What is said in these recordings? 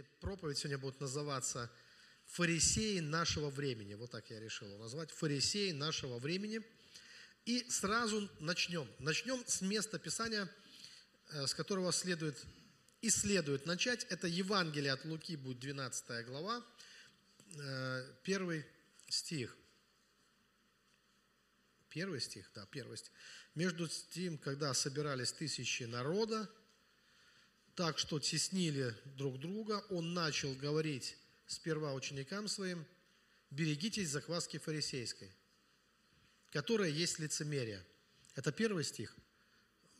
Знаете, проповедь сегодня будет называться «Фарисеи нашего времени». Вот так я решил назвать. «Фарисеи нашего времени». И сразу начнем. Начнем с места Писания, э, с которого следует и следует начать. Это Евангелие от Луки, будет 12 глава, э, первый стих. Первый стих, да, первый стих. Между тем, когда собирались тысячи народа, так что теснили друг друга, он начал говорить сперва ученикам своим, берегитесь закваски фарисейской, которая есть лицемерие. Это первый стих.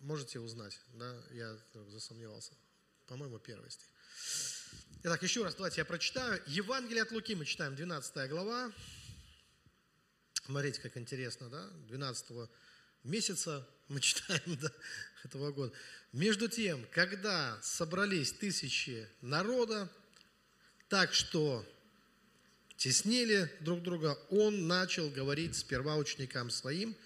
Можете узнать, да, я засомневался. По-моему, первый стих. Итак, еще раз, давайте я прочитаю. Евангелие от Луки мы читаем, 12 глава. Смотрите, как интересно, да? 12 месяца мы читаем да, этого года. Между тем, когда собрались тысячи народа, так что теснили друг друга, он начал говорить сперва ученикам своим,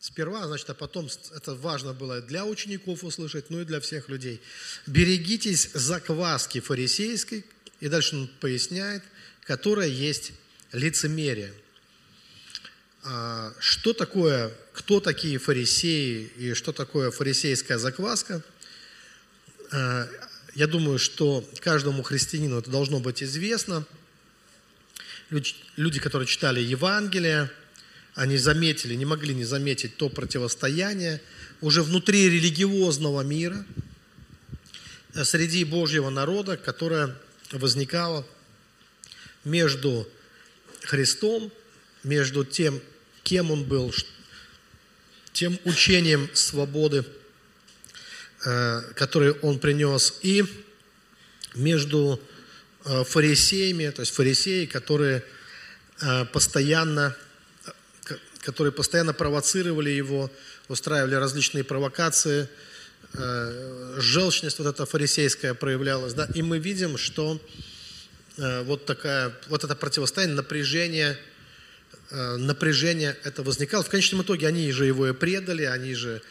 сперва, значит, а потом, это важно было для учеников услышать, ну и для всех людей. Берегитесь закваски фарисейской, и дальше он поясняет, которая есть лицемерие – что такое, кто такие фарисеи и что такое фарисейская закваска. А, я думаю, что каждому христианину это должно быть известно. Люди, которые читали Евангелие, они заметили, не могли не заметить то противостояние уже внутри религиозного мира, э, среди Божьего народа, которое возникало между Христом, между тем, кем он был, тем учением свободы, э, который он принес, и между э, фарисеями, то есть фарисеи, которые э, постоянно, которые постоянно провоцировали его, устраивали различные провокации, желчность вот эта фарисейская проявлялась, да, и мы видим, что вот такая, вот это противостояние, напряжение – напряжение это возникало. В конечном итоге они же его и предали, они же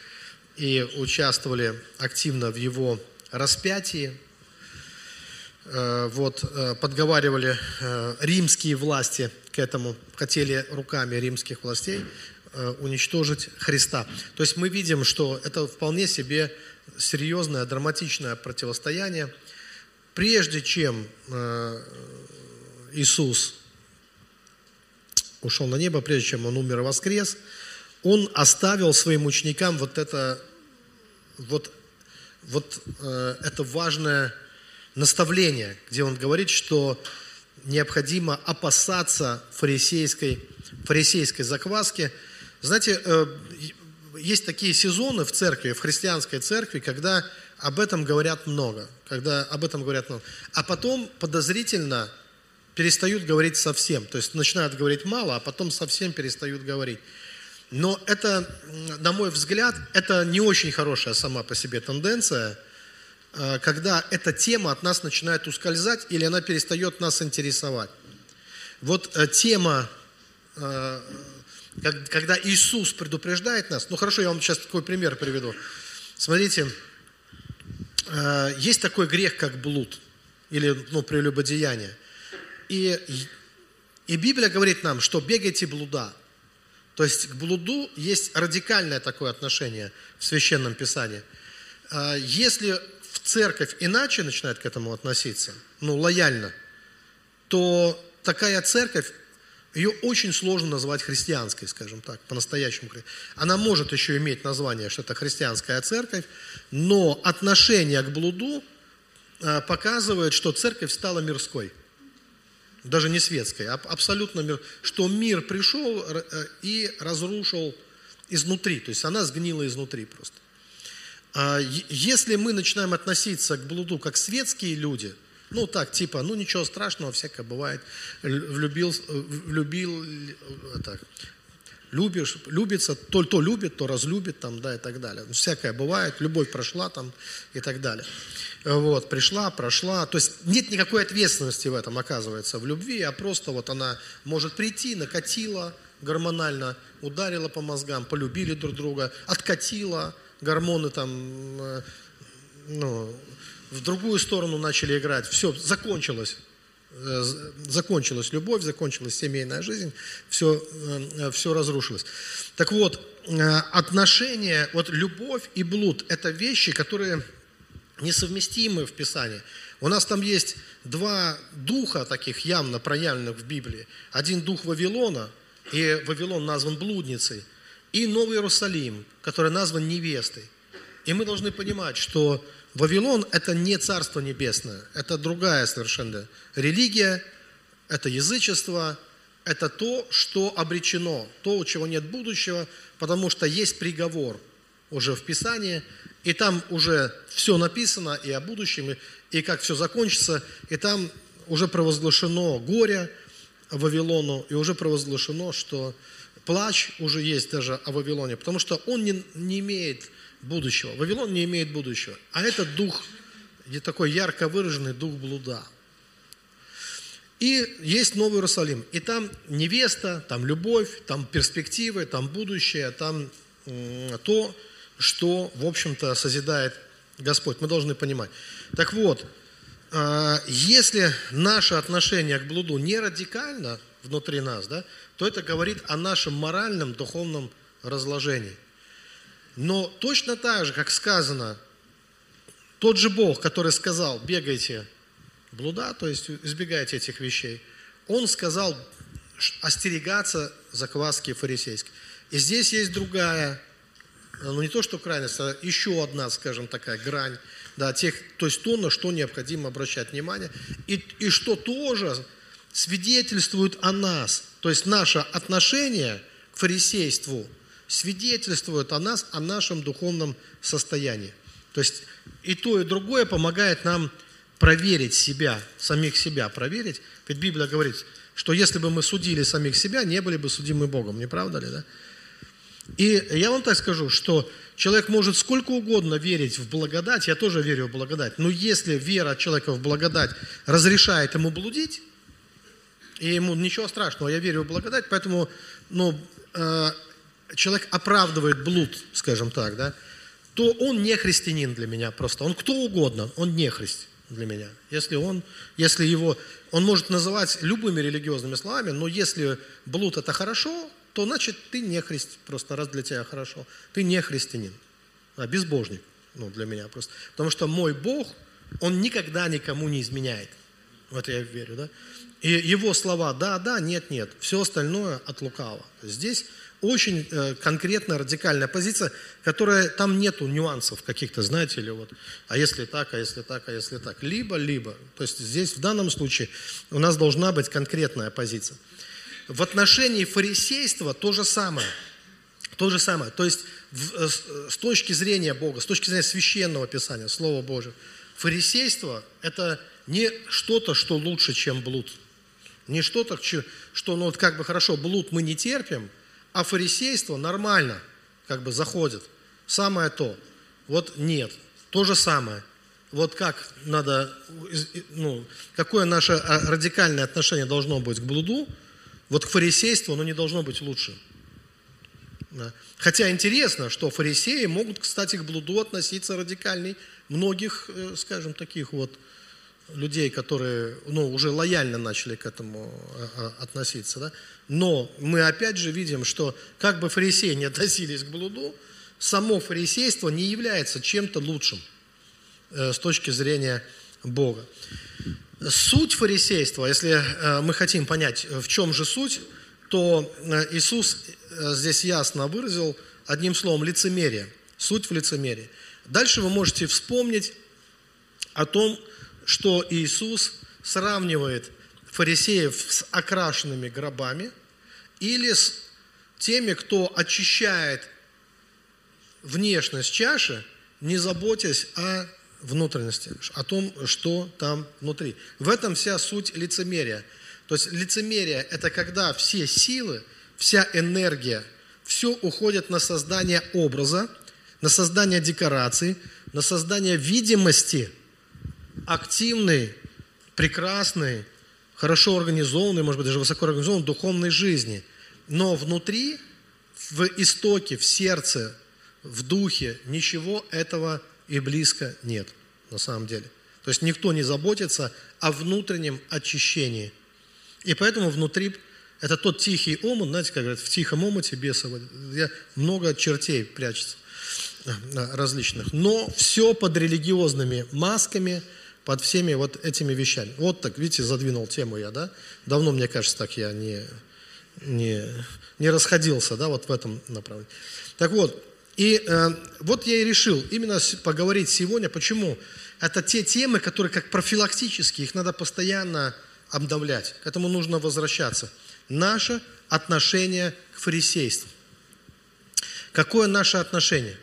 и участвовали активно в его распятии. Э, вот, э, подговаривали римские власти к этому, хотели руками римских властей уничтожить Христа. То есть мы видим, что это вполне себе серьезное, драматичное противостояние. Прежде чем Иисус ушел на небо, прежде чем он умер и воскрес, он оставил своим ученикам вот это, вот, вот э, это важное наставление, где он говорит, что необходимо опасаться фарисейской, фарисейской закваски. Знаете, э, есть такие сезоны в церкви, в христианской церкви, когда об этом говорят много, когда об этом говорят много. А потом подозрительно перестают говорить совсем. То есть начинают говорить мало, а потом совсем перестают говорить. Но это, на мой взгляд, это не очень хорошая сама по себе тенденция, э, когда эта тема от нас начинает ускользать или она перестает нас интересовать. Вот э, тема, э, когда Иисус предупреждает нас, ну хорошо, я вам сейчас такой пример приведу. Смотрите, есть такой грех, как блуд или ну, прелюбодеяние – и, и Библия говорит нам, что бегайте блуда. То есть к блуду есть радикальное такое отношение в Священном Писании. А, если в церковь иначе начинает к этому относиться, ну, лояльно, то такая церковь, ее очень сложно назвать христианской, скажем так, по-настоящему. Она может еще иметь название, что это христианская церковь, но отношение к блуду а, показывает, что церковь стала мирской – даже не светской, а абсолютно мир, что мир пришел э, и разрушил изнутри, то есть она сгнила изнутри просто. А если мы начинаем относиться к блуду как светские люди, ну так, типа, ну ничего страшного, всякое бывает, влюбил, влюбил так, любишь, любится, то, то любит, то разлюбит, там, да, и так далее. Всякое бывает, любовь прошла там и так далее. Вот, пришла, прошла. То есть нет никакой ответственности в этом, оказывается, в любви, а просто вот она может прийти, накатила гормонально, ударила по мозгам, полюбили друг друга, откатила, гормоны там, э, ну, в другую сторону начали играть. Все, закончилось. Э, закончилась любовь, закончилась семейная жизнь, все, э, все разрушилось. Так вот, э, отношения, вот любовь и блуд – это вещи, которые несовместимы в Писании. У нас там есть два духа таких явно проявленных в Библии. Один дух Вавилона, и Вавилон назван блудницей, и Новый Иерусалим, который назван невестой. И мы должны понимать, что Вавилон – это не Царство Небесное, это другая совершенно религия, это язычество, это то, что обречено, то, у чего нет будущего, потому что есть приговор уже в Писании, и там уже все написано и о будущем, и, и как все закончится, и там уже провозглашено горе Вавилону, и уже провозглашено, что плач уже есть даже о Вавилоне, потому что он не, не имеет будущего. Вавилон не имеет будущего. А этот дух, такой ярко выраженный дух блуда. И есть Новый Иерусалим. И там невеста, там любовь, там перспективы, там будущее, там то, что, в общем-то, созидает Господь. Мы должны понимать. Так вот, а, если наше отношение к блуду не радикально внутри нас, да, то это говорит о нашем моральном, духовном разложении. Но точно так же, как сказано, тот же Бог, который сказал, бегайте блуда, то есть избегайте этих вещей, Он сказал остерегаться закваски фарисейской. И здесь есть другая, ну не то что крайность, а еще одна, скажем, такая грань, да, тех, то есть то, на что необходимо обращать внимание, и, и что тоже свидетельствует о нас, то есть наше отношение к фарисейству – свидетельствуют о нас, о нашем духовном состоянии. То есть и то, и другое помогает нам проверить себя, самих себя проверить. Ведь Библия говорит, что если бы мы судили самих себя, не были бы судимы Богом, не правда ли, да? И я вам так скажу, что человек может сколько угодно верить в благодать, я тоже верю в благодать, но если вера человека в благодать разрешает ему блудить, и ему ничего страшного, я верю в благодать, поэтому ну, э, человек оправдывает блуд, скажем так, да, то он не христианин для меня просто. Он кто угодно, он не христ для меня. Если он, если его, он может называть любыми религиозными словами, но если блуд это хорошо, то значит ты не христ, просто раз для тебя хорошо. Ты не христианин, а безбожник, ну для меня просто. Потому что мой Бог, он никогда никому не изменяет. В это я верю, да. И его слова «да, да», «нет, нет», все остальное от лукава. Здесь очень э, конкретная, радикальная позиция, которая, там нету нюансов каких-то, знаете ли, вот, а если так, а если так, а если так. Либо, либо. То есть здесь в данном случае у нас должна быть конкретная позиция. В отношении фарисейства то же самое. То же самое. То есть в, э, э, с точки зрения Бога, с точки зрения священного Писания, Слова Божьего, фарисейство – это не что-то, что лучше, чем блуд. Не что-то, что, ну вот как бы хорошо, блуд мы не терпим – а фарисейство нормально как бы заходит. Самое то. Вот нет. То же самое. Вот как надо, ну, какое наше а, радикальное отношение должно быть к блуду, вот к фарисейству оно не должно быть лучше. Хотя интересно, что фарисеи могут, кстати, к блуду относиться радикальней многих, э, скажем, таких вот людей, которые ну, уже лояльно начали к этому а, а, относиться. Да? Но мы опять же видим, что как бы фарисеи не относились к блуду, само фарисейство не является чем-то лучшим э, с точки зрения Бога. Суть фарисейства, если э, мы хотим понять, в чем же суть, то э, Иисус здесь ясно выразил одним словом лицемерие. Суть в лицемерии. Дальше вы можете вспомнить о том, что Иисус сравнивает фарисеев с окрашенными гробами или с теми, кто очищает внешность чаши, не заботясь о внутренности, о том, что там внутри. В этом вся суть лицемерия. То есть лицемерие – это когда все силы, вся энергия, все уходит на создание образа, на создание декораций, на создание видимости активной, прекрасной, хорошо организованной, может быть, даже высоко организованной духовной жизни. Но внутри, в истоке, в сердце, в духе ничего этого и близко нет на самом деле. То есть никто не заботится о внутреннем очищении. И поэтому внутри это тот тихий омут, знаете, как говорят, в тихом омуте бесово, где много чертей прячется э, различных. Но все под религиозными масками, под всеми вот этими вещами. Вот так, видите, задвинул тему я, да? Давно, мне кажется, так я не, не, не расходился, да, вот в этом направлении. Так вот, и э, вот я и решил именно поговорить сегодня, почему это те темы, которые как профилактические, их надо постоянно обновлять, к этому нужно возвращаться. Наше отношение к фарисейству. Какое наше отношение?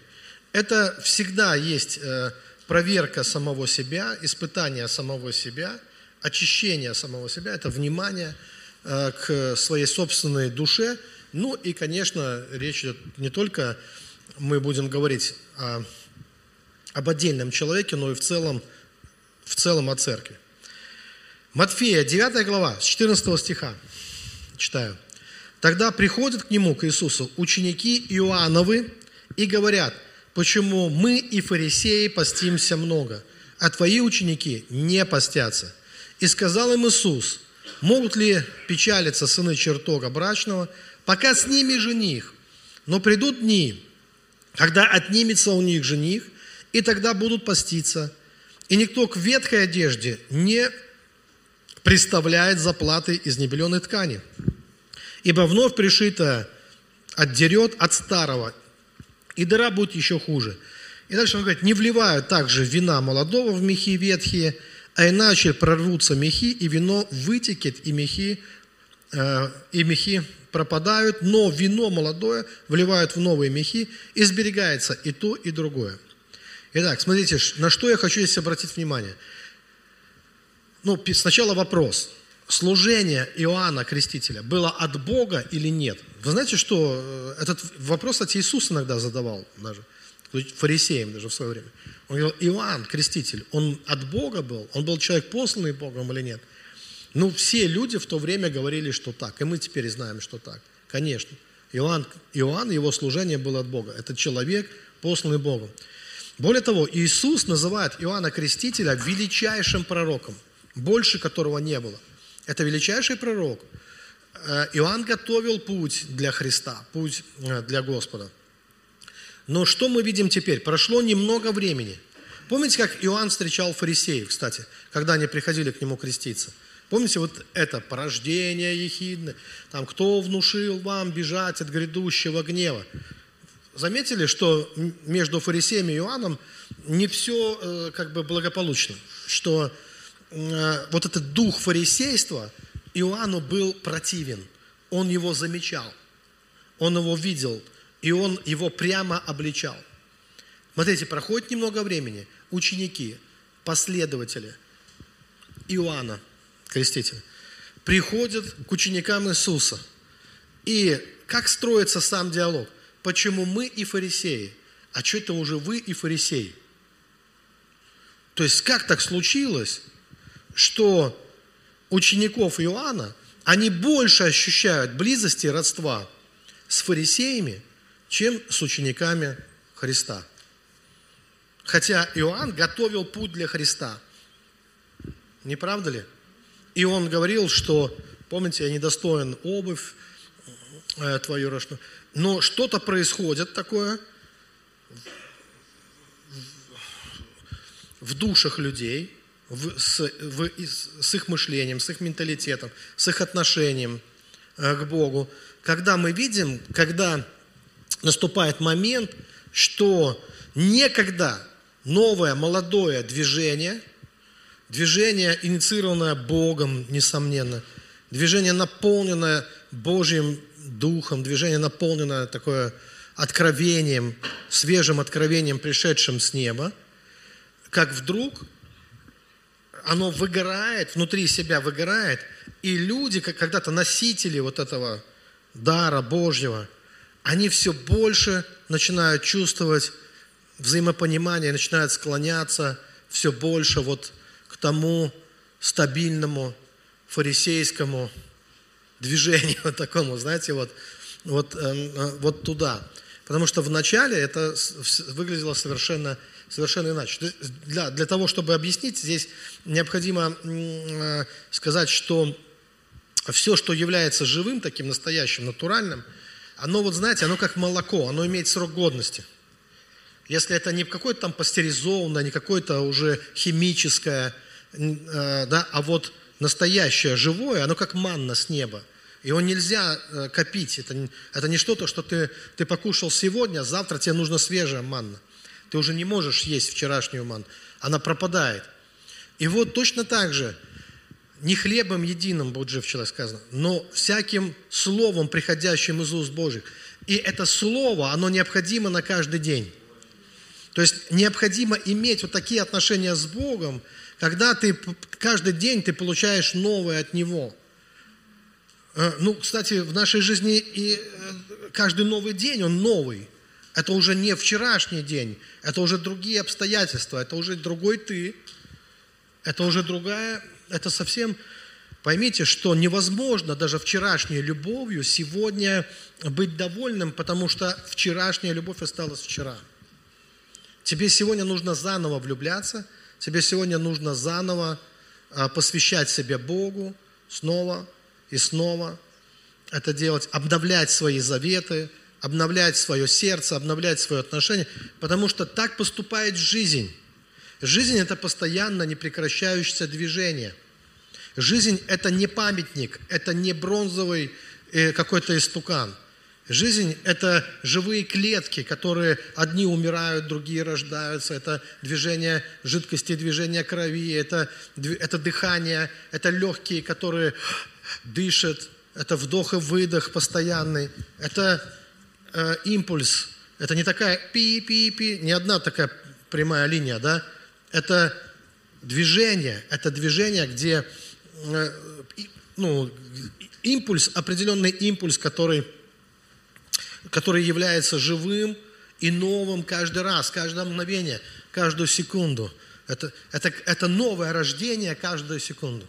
Это всегда есть э, проверка самого себя, испытание самого себя, очищение самого себя, это внимание э, к своей собственной душе. Ну и, конечно, речь идет не только, мы будем говорить о, об отдельном человеке, но и в целом, в целом о церкви. Матфея, 9 глава, с 14 стиха, читаю. Тогда приходят к нему, к Иисусу, ученики Иоанновы и говорят, почему мы и фарисеи постимся много, а твои ученики не постятся. И сказал им Иисус, могут ли печалиться сыны чертога брачного, пока с ними жених, но придут дни, когда отнимется у них жених, и тогда будут поститься. И никто к ветхой одежде не представляет заплаты из небеленой ткани. Ибо вновь пришито отдерет от старого, и дыра будет еще хуже. И дальше он говорит, не вливают также вина молодого в мехи ветхие, а иначе прорвутся мехи, и вино вытекет, и мехи, э, и мехи пропадают, но вино молодое вливают в новые мехи, и сберегается и то, и другое. Итак, смотрите, на что я хочу здесь обратить внимание – ну, сначала вопрос. Служение Иоанна Крестителя было от Бога или нет? Вы знаете, что э, этот вопрос, кстати, Иисус иногда задавал даже, фарисеям даже в свое время. Он говорил, Иоанн Креститель, он от Бога был? Он был человек посланный Богом или нет? Ну, все люди в то время говорили, что так. И мы теперь знаем, что так. Конечно. Иоанн, Иоанн, его служение было от Бога. Это человек, посланный Богом. Более того, Иисус называет Иоанна Крестителя величайшим пророком – больше которого не было. Это величайший пророк. Э, Иоанн готовил путь для Христа, путь э, для Господа. Но что мы видим теперь? Прошло немного времени. Помните, как Иоанн встречал фарисеев, кстати, когда они приходили к нему креститься? Помните вот это порождение ехидное? Там, кто внушил вам бежать от грядущего гнева? Заметили, что между фарисеями и Иоанном не все э, как бы благополучно, что вот этот дух фарисейства Иоанну был противен. Он его замечал, он его видел, и он его прямо обличал. Смотрите, проходит немного времени, ученики, последователи Иоанна, крестителя, приходят к ученикам Иисуса. И как строится сам диалог? Почему мы и фарисеи? А что это уже вы и фарисеи? То есть как так случилось, что учеников Иоанна, они больше ощущают близости и родства с фарисеями, чем с учениками Христа. Хотя Иоанн готовил путь для Христа. Не правда ли? И он говорил, что, помните, я недостоин обувь э, твою рожную. Но что-то происходит такое в душах людей – в, с, в, с их мышлением, с их менталитетом, с их отношением э, к Богу. Когда мы видим, когда наступает момент, что некогда новое молодое движение, движение, инициированное Богом, несомненно, движение, наполненное Божьим Духом, движение, наполненное такое откровением, свежим откровением, пришедшим с неба, как вдруг оно выгорает, внутри себя выгорает, и люди, как когда-то носители вот этого дара Божьего, они все больше начинают чувствовать взаимопонимание, начинают склоняться все больше вот к тому стабильному фарисейскому движению такому, знаете, вот, вот, э, вот туда. Потому что вначале это выглядело совершенно, совершенно иначе. Для, для того, чтобы объяснить, здесь необходимо э, сказать, что все, что является живым, таким настоящим, натуральным, оно, вот знаете, оно как молоко, оно имеет срок годности. Если это не какое-то там пастеризованное, не какое-то уже химическое, э, да, а вот настоящее, живое, оно как манна с неба. Его нельзя э, копить. Это, это не что-то, что ты, ты покушал сегодня, а завтра тебе нужна свежая манна. Ты уже не можешь есть вчерашнюю манну. Она пропадает. И вот точно так же, не хлебом единым, будет жив человек сказано, но всяким словом, приходящим из уст Божьих. И это слово, оно необходимо на каждый день. То есть необходимо иметь вот такие отношения с Богом, когда ты каждый день ты получаешь новое от Него – Э, ну, кстати, в нашей жизни и э, каждый новый день, он новый. Это уже не вчерашний день, это уже другие обстоятельства, это уже другой ты, это уже другая, это совсем... Поймите, что невозможно даже вчерашней любовью сегодня быть довольным, потому что вчерашняя любовь осталась вчера. Тебе сегодня нужно заново влюбляться, тебе сегодня нужно заново а, посвящать себя Богу, снова, и снова это делать, обновлять свои заветы, обновлять свое сердце, обновлять свое отношение, потому что так поступает жизнь. Жизнь – это постоянно непрекращающееся движение. Жизнь – это не памятник, это не бронзовый э, какой-то истукан. Жизнь – это живые клетки, которые одни умирают, другие рождаются. Это движение жидкости, движение крови, это, это дыхание, это легкие, которые дышит, это вдох и выдох постоянный, это э, импульс, это не такая пи-пи-пи, не одна такая прямая линия, да, это движение, это движение, где э, ну, импульс, определенный импульс, который, который является живым и новым каждый раз, каждое мгновение, каждую секунду. Это, это, это новое рождение каждую секунду.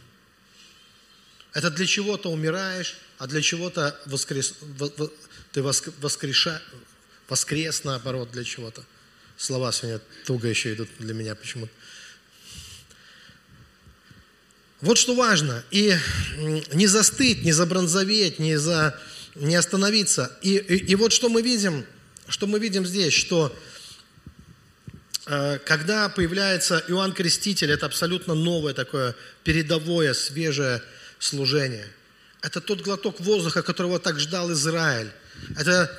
Это для чего-то умираешь, а для чего-то воскрес, ты воскреша, воскрес, наоборот, для чего-то. Слова сегодня туго еще идут для меня почему-то. Вот что важно. И не застыть, не забронзоветь, не, за, не остановиться. И, и, и вот что мы видим, что мы видим здесь, что э, когда появляется Иоанн Креститель, это абсолютно новое такое передовое, свежее служения. Это тот глоток воздуха, которого так ждал Израиль. Это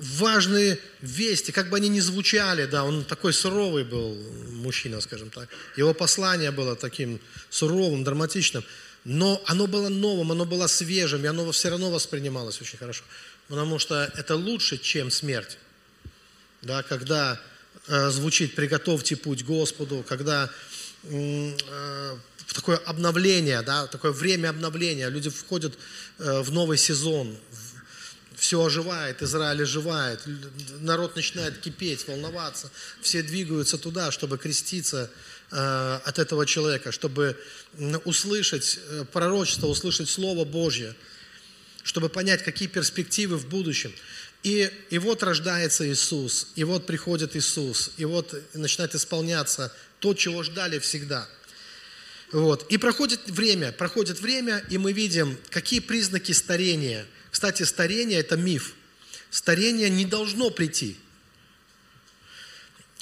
важные вести, как бы они ни звучали, да, он такой суровый был мужчина, скажем так. Его послание было таким суровым, драматичным, но оно было новым, оно было свежим, и оно все равно воспринималось очень хорошо. Потому что это лучше, чем смерть. Да, когда э, звучит «приготовьте путь Господу», когда э, такое обновление, да, такое время обновления. Люди входят э, в новый сезон, все оживает, Израиль оживает, народ начинает кипеть, волноваться, все двигаются туда, чтобы креститься э, от этого человека, чтобы услышать э, пророчество, услышать Слово Божье, чтобы понять, какие перспективы в будущем. И, и вот рождается Иисус, и вот приходит Иисус, и вот начинает исполняться то, чего ждали всегда – вот. И проходит время, проходит время, и мы видим, какие признаки старения. Кстати, старение – это миф. Старение не должно прийти.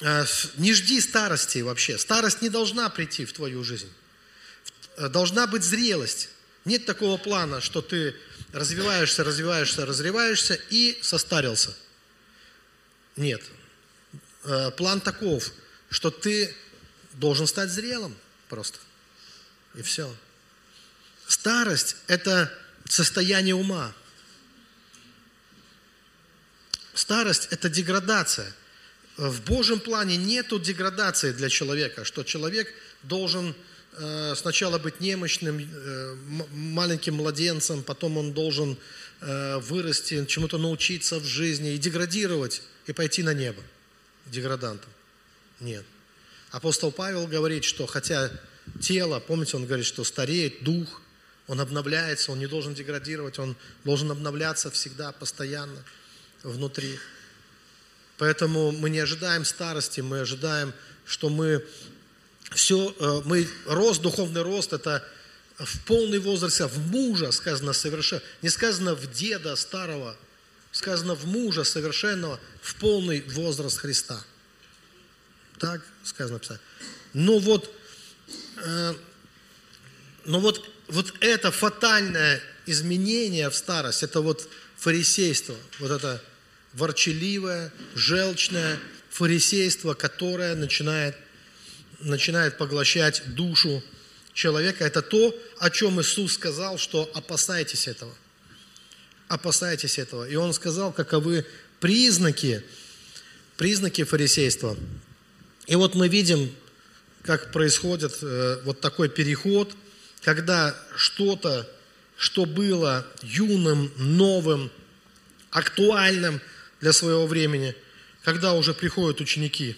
А, не жди старости вообще. Старость не должна прийти в твою жизнь. Должна быть зрелость. Нет такого плана, что ты развиваешься, развиваешься, развиваешься и состарился. Нет. А, план таков, что ты должен стать зрелым просто. И все. Старость – это состояние ума. Старость – это деградация. В Божьем плане нету деградации для человека, что человек должен э, сначала быть немощным, э, маленьким младенцем, потом он должен э, вырасти, чему-то научиться в жизни и деградировать, и пойти на небо деградантом. Нет. Апостол Павел говорит, что хотя тело, помните, он говорит, что стареет дух, он обновляется, он не должен деградировать, он должен обновляться всегда, постоянно внутри. Поэтому мы не ожидаем старости, мы ожидаем, что мы все, э, мы рост, духовный рост, это в полный возраст, в мужа сказано совершенно, не сказано в деда старого, сказано в мужа совершенного, в полный возраст Христа. Так сказано писать. Но вот, э, но вот, вот это фатальное изменение в старость, это вот фарисейство, вот это ворчаливое, желчное фарисейство, которое начинает, начинает поглощать душу человека. Это то, о чем Иисус сказал, что опасайтесь этого. Опасайтесь этого. И Он сказал, каковы признаки, признаки фарисейства. И вот мы видим, как происходит э, вот такой переход, когда что-то, что было юным, новым, актуальным для своего времени, когда уже приходят ученики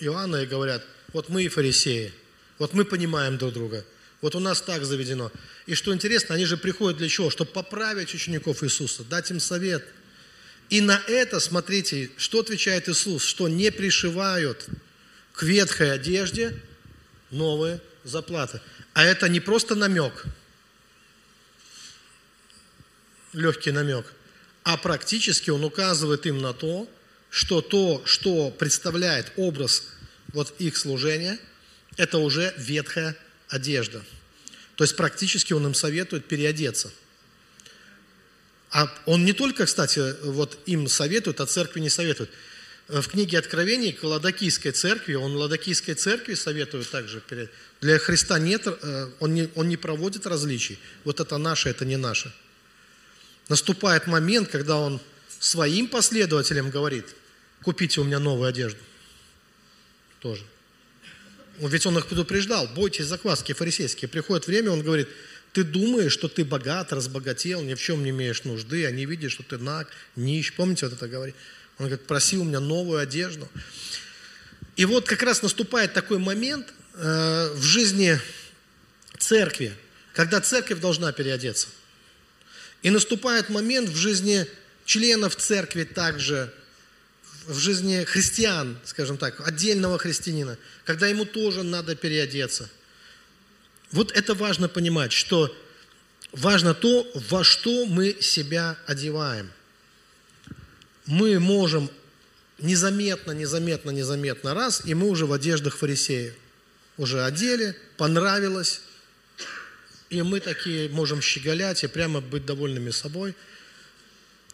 Иоанна и говорят, вот мы и фарисеи, вот мы понимаем друг друга, вот у нас так заведено. И что интересно, они же приходят для чего? Чтобы поправить учеников Иисуса, дать им совет. И на это, смотрите, что отвечает Иисус, что не пришивают к ветхой одежде новые заплаты. А это не просто намек, легкий намек, а практически он указывает им на то, что то, что представляет образ вот их служения, это уже ветхая одежда. То есть практически он им советует переодеться. А он не только, кстати, вот им советует, а церкви не советует. В книге Откровений к Ладокийской церкви, он Ладокийской церкви советует также. Для Христа нет, э, он не, он не проводит различий. Вот это наше, это не наше наступает момент, когда он своим последователям говорит, купите у меня новую одежду. Тоже. Ведь он их предупреждал, бойтесь закваски фарисейские. Приходит время, он говорит, ты думаешь, что ты богат, разбогател, ни в чем не имеешь нужды, не видишь, что ты наг, нищ. Помните, вот это говорит? Он говорит, проси у меня новую одежду. И вот как раз наступает такой момент э, в жизни церкви, когда церковь должна переодеться – и наступает момент в жизни членов церкви также, в жизни христиан, скажем так, отдельного христианина, когда ему тоже надо переодеться. Вот это важно понимать, что важно то, во что мы себя одеваем. Мы можем незаметно, незаметно, незаметно раз, и мы уже в одеждах фарисеев. Уже одели, понравилось, и мы такие можем щеголять и прямо быть довольными собой.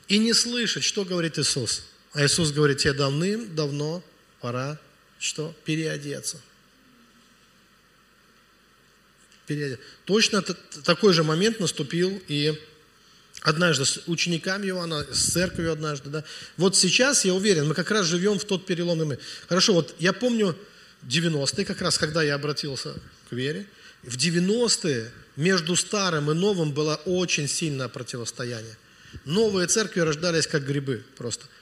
И не слышать, что говорит Иисус. А Иисус говорит, тебе давным-давно пора что? Переодеться. Переодеться. Точно такой же момент наступил и однажды с учениками Иоанна, с церковью однажды. Да? Вот сейчас, я уверен, мы как раз живем в тот переломный момент. Хорошо, вот я помню 90-е, как раз когда я обратился к вере, в 90-е между старым и новым было очень сильное противостояние. Новые церкви рождались как грибы просто –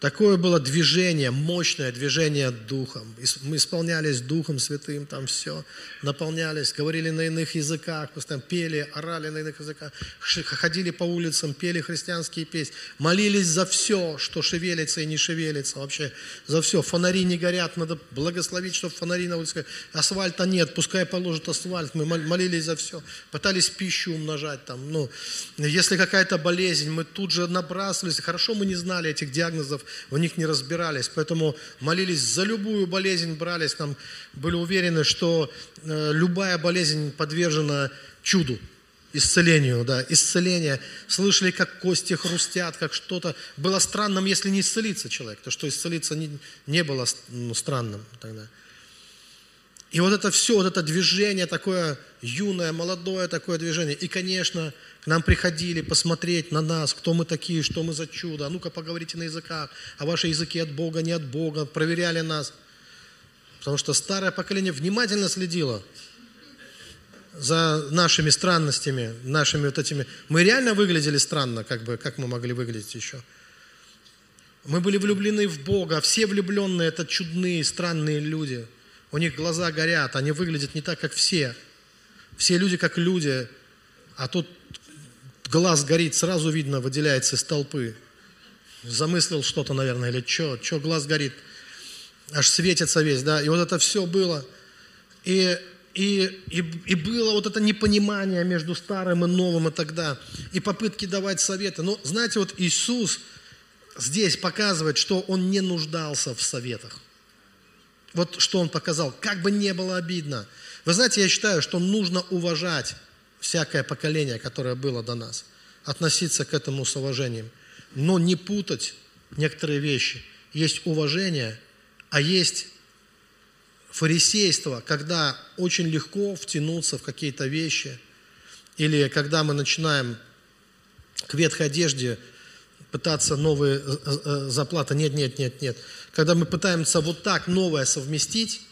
Такое было движение, мощное движение духом. Мы исполнялись Духом Святым, там все, наполнялись, говорили на иных языках, постоянно пели, орали на иных языках, ходили по улицам, пели христианские песни, молились за все, что шевелится и не шевелится вообще, за все. Фонари не горят, надо благословить, чтобы фонари на улице, асфальта нет, пускай положат асфальт, мы молились за все, пытались пищу умножать там, ну, если какая-то болезнь, мы тут же набрасывались, хорошо мы не знали этих диагнозов, в них не разбирались, поэтому молились за любую болезнь, брались, там были уверены, что э, любая болезнь подвержена чуду, исцелению, да, исцеление. Слышали, как кости хрустят, как что-то. Было странным, если не исцелиться человек, то что исцелиться не, не было ну, странным тогда. И вот это все, вот это движение такое юное, молодое такое движение. И, конечно, к нам приходили посмотреть на нас, кто мы такие, что мы за чудо. А ну-ка поговорите на языках, а ваши языки от Бога, не от Бога. Проверяли нас. Потому что старое поколение внимательно следило за нашими странностями, нашими вот этими. Мы реально выглядели странно, как бы, как мы могли выглядеть еще. Мы были влюблены в Бога. Все влюбленные – это чудные, странные люди – у них глаза горят, они выглядят не так, как все. Все люди, как люди, а тут глаз горит, сразу видно, выделяется из толпы. замыслил что-то, наверное, или что, что глаз горит, аж светится весь, да, и вот это все было. И, и, и, и было вот это непонимание между старым и новым и тогда, и попытки давать советы. Но знаете, вот Иисус здесь показывает, что Он не нуждался в советах. Вот что Он показал, как бы не было обидно. Вы знаете, я считаю, что нужно уважать всякое поколение, которое было до нас, относиться к этому с уважением, но не путать некоторые вещи. Есть уважение, а есть фарисейство, когда очень легко втянуться в какие-то вещи, или когда мы начинаем к ветхой одежде пытаться новые э, э, заплаты. Нет, нет, нет, нет. Когда мы пытаемся вот так новое совместить,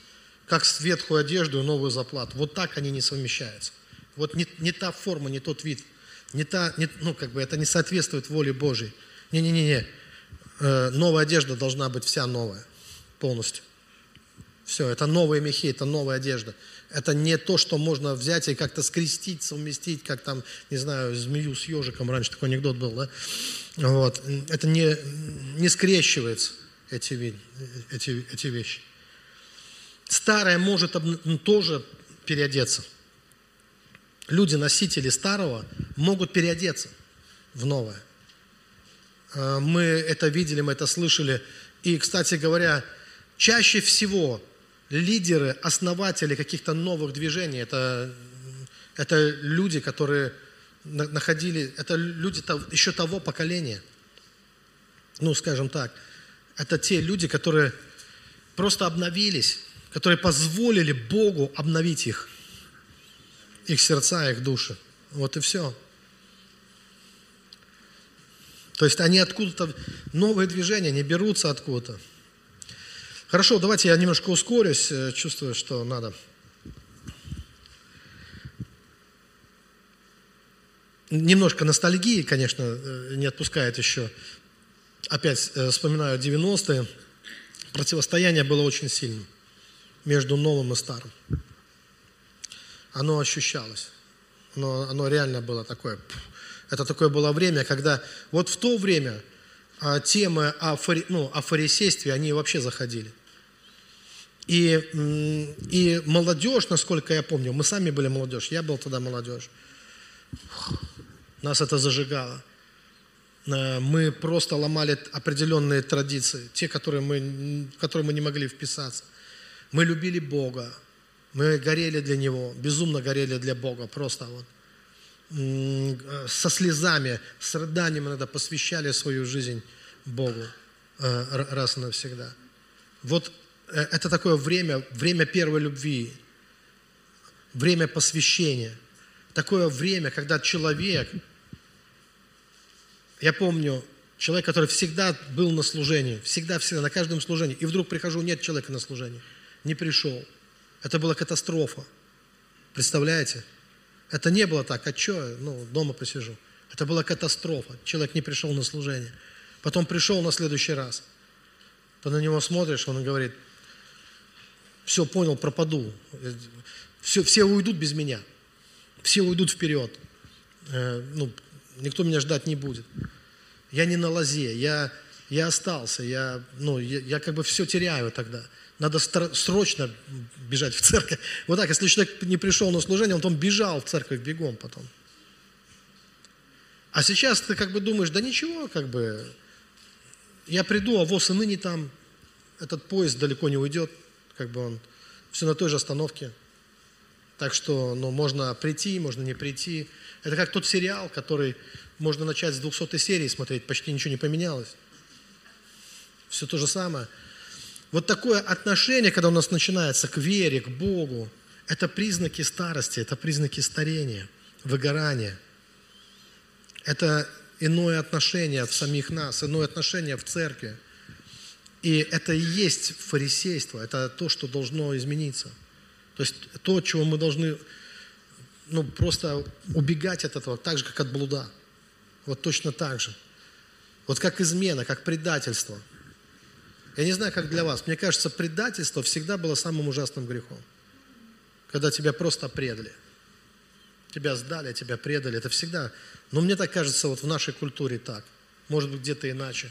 как с ветхую одежду и новую заплату, вот так они не совмещаются. Вот не, не та форма, не тот вид, не та, не, ну как бы это не соответствует воле Божьей. Не-не-не, э, новая одежда должна быть вся новая, полностью. Все, это новые мехи, это новая одежда. Это не то, что можно взять и как-то скрестить, совместить, как там, не знаю, змею с ежиком, раньше такой анекдот был, да? Вот. Это не, не скрещивается, эти, эти, эти вещи. Старое может тоже переодеться – люди, носители старого, могут переодеться в новое. А, мы это видели, мы это слышали. И, кстати говоря, чаще всего лидеры, основатели каких-то новых движений, это, это люди, которые находили, это люди еще того поколения. Ну, скажем так, это те люди, которые просто обновились, которые позволили Богу обновить их – их сердца, их души. Вот и все. То есть они откуда-то, новые движения не берутся откуда-то. Хорошо, давайте я немножко ускорюсь, э, чувствую, что надо. Немножко ностальгии, конечно, э, не отпускает еще. Опять э, вспоминаю 90-е. Противостояние было очень сильным между новым и старым оно ощущалось. Но оно реально было такое. Это такое было время, когда вот в то время а, темы о, фари, ну, о фарисействе, они вообще заходили. И, и молодежь, насколько я помню, мы сами были молодежь, я был тогда молодежь, нас это зажигало. Э, мы просто ломали определенные традиции, те, которые мы, в которые мы не могли вписаться. Мы любили Бога, мы горели для Него, безумно горели для Бога, просто вот. Со слезами, с рыданием иногда посвящали свою жизнь Богу э, раз и навсегда. Вот э, это такое время, время первой любви, время посвящения. Такое время, когда человек, я помню, человек, который всегда был на служении, всегда-всегда, на каждом служении, и вдруг прихожу, нет человека на служении, не пришел – это была катастрофа. Представляете? Это не было так, а что, ну, дома посижу. Это была катастрофа. Человек не пришел на служение. Потом пришел на следующий раз. Ты на него смотришь, он говорит, все, понял, пропаду. Все, все уйдут без меня. Все уйдут вперед. Э, ну, никто меня ждать не будет. Я не на лозе, я, я остался, я, ну, я, я как бы все теряю тогда. Надо срочно бежать в церковь. Вот так, если человек не пришел на служение, он потом бежал в церковь бегом потом. А сейчас ты как бы думаешь, да ничего, как бы, я приду, а воз и ныне там, этот поезд далеко не уйдет, как бы он все на той же остановке. Так что, ну, можно прийти, можно не прийти. Это как тот сериал, который можно начать с 200 серии смотреть, почти ничего не поменялось. Все то же самое. Вот такое отношение, когда у нас начинается к вере, к Богу, это признаки старости, это признаки старения, выгорания. Это иное отношение в самих нас, иное отношение в церкви. И это и есть фарисейство, это то, что должно измениться. То есть то, чего мы должны ну, просто убегать от этого, так же, как от блуда. Вот точно так же. Вот как измена, как предательство – я не знаю, как для вас. Мне кажется, предательство всегда было самым ужасным грехом. Когда тебя просто предали. Тебя сдали, тебя предали. Это всегда... Но мне так кажется, вот в нашей культуре так. Может быть, где-то иначе.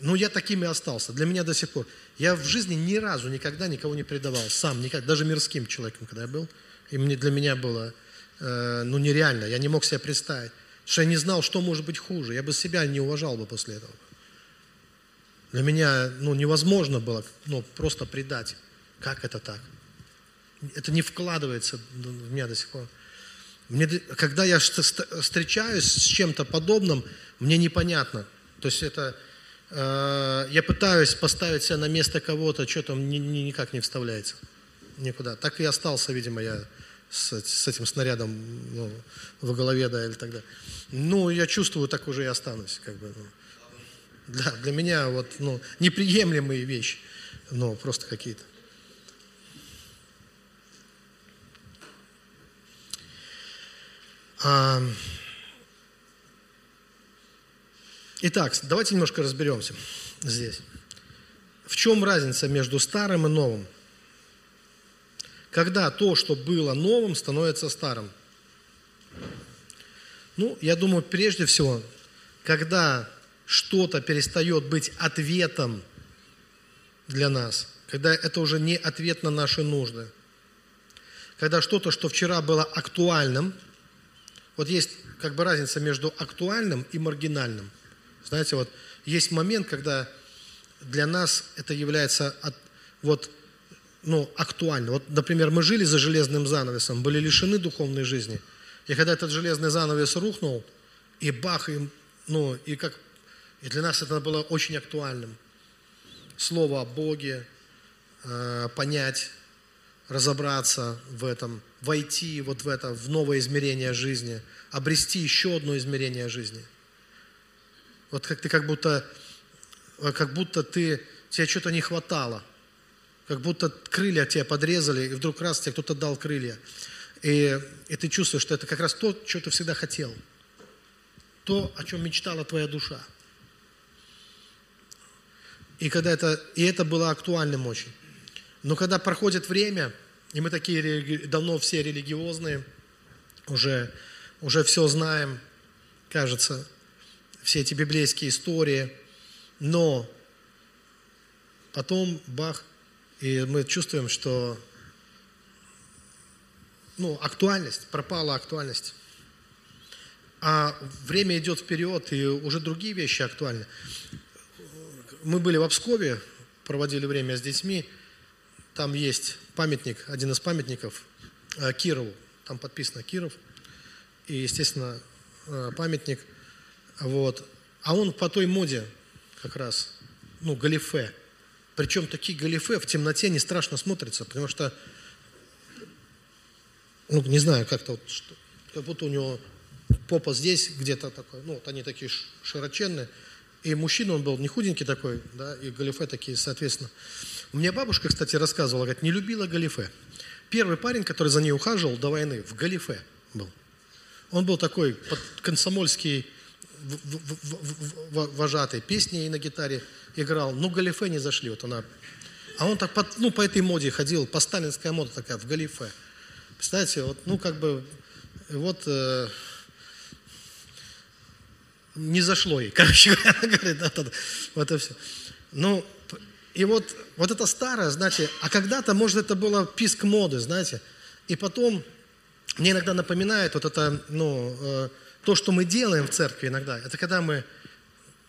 ну, я таким и остался. Для меня до сих пор. Я в жизни ни разу никогда никого не предавал. Сам, никак, даже мирским человеком, когда я был. И мне, для меня было, э, ну, нереально. Я не мог себе представить. Потому что я не знал, что может быть хуже. Я бы себя не уважал бы после этого. Для меня, ну, невозможно было, ну, просто предать. Как это так? Это не вкладывается в меня до сих пор. Мне, когда я встречаюсь с чем-то подобным, мне непонятно. То есть это э, я пытаюсь поставить себя на место кого-то, что там ни, ни, никак не вставляется. Никуда. Так и остался, видимо, я с, с этим снарядом ну, в голове, да, или тогда. Ну, я чувствую, так уже и останусь. Как бы, ну. Да, для меня вот, ну, неприемлемые вещи, ну, просто какие-то. А, итак, давайте немножко разберемся здесь. В чем разница между старым и новым? Когда то, что было новым, становится старым. Ну, я думаю, прежде всего, когда что-то перестает быть ответом для нас, когда это уже не ответ на наши нужды, когда что-то, что вчера было актуальным – вот есть как бы разница между актуальным и маргинальным. Знаете, вот есть момент, когда для нас это является от, вот, ну, актуально. Вот, например, мы жили за железным занавесом, были лишены духовной жизни. И когда этот железный занавес рухнул, и бах, и, ну, и как, и для нас это было очень актуальным. Слово о Боге, э, понять, разобраться в этом, войти вот в это, в новое измерение жизни, обрести еще одно измерение жизни. Вот как ты как будто, как будто ты, тебе что-то не хватало, как будто крылья тебе подрезали, и вдруг раз тебе кто-то дал крылья. И, и ты чувствуешь, что это как раз то, что ты всегда хотел. То, о чем мечтала твоя душа. И, когда это, и это было актуальным очень. Но когда проходит время, и мы такие давно все религиозные, уже, уже все знаем, кажется, все эти библейские истории, но потом бах, и мы чувствуем, что ну, актуальность, пропала актуальность. А время идет вперед, и уже другие вещи актуальны. Мы были в Обскове, проводили время с детьми, там есть памятник, один из памятников э, Кирову. Там подписано Киров. И, естественно, э, памятник. Вот. А он по той моде как раз, ну, галифе. Причем такие галифе в темноте не страшно смотрятся, потому что, ну, не знаю, как-то вот, что, как будто у него попа здесь где-то такой, ну, вот они такие широченные. И мужчина он был не худенький такой, да, и галифе такие, соответственно. У меня бабушка, кстати, рассказывала, говорит, не любила галифе. Первый парень, который за ней ухаживал до войны, в галифе был. Он был такой под комсомольский вожатый, песни ей на гитаре играл, ну галифе не зашли, вот она. А он так, под, ну, по этой моде ходил, по сталинская мода такая, в галифе. Представляете, вот, ну, как бы, вот, э, не зашло ей, короче говоря, вот и все. Ну, и вот, вот это старое, знаете, а когда-то, может, это было писк моды, знаете. И потом мне иногда напоминает вот это, ну, э, то, что мы делаем в церкви иногда. Это когда мы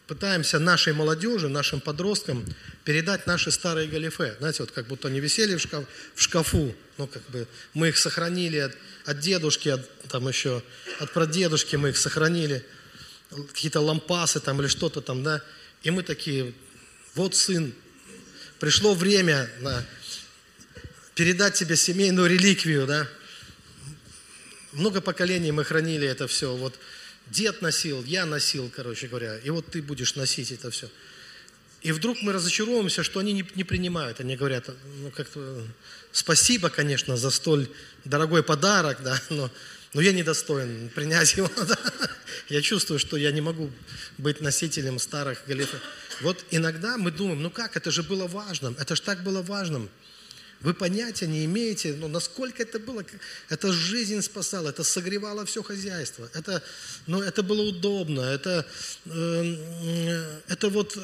пытаемся нашей молодежи, нашим подросткам передать наши старые галифе. Знаете, вот как будто они висели в, шкаф, в шкафу, ну, как бы мы их сохранили от, от дедушки, от, там еще, от прадедушки мы их сохранили, какие-то лампасы там или что-то там, да. И мы такие, вот сын, пришло время да, передать тебе семейную реликвию, да. Много поколений мы хранили это все. Вот дед носил, я носил, короче говоря, и вот ты будешь носить это все. И вдруг мы разочаровываемся, что они не, не принимают. Они говорят, ну как-то спасибо, конечно, за столь дорогой подарок, да, но, но я недостоин принять его. Я чувствую, что я не могу быть носителем старых галифов. Вот иногда мы думаем, ну как, это же было важным, это же так было важным. Вы понятия не имеете, ну, насколько это было, это жизнь спасало, это согревало все хозяйство, это, ну, это было удобно, это, э, это вот,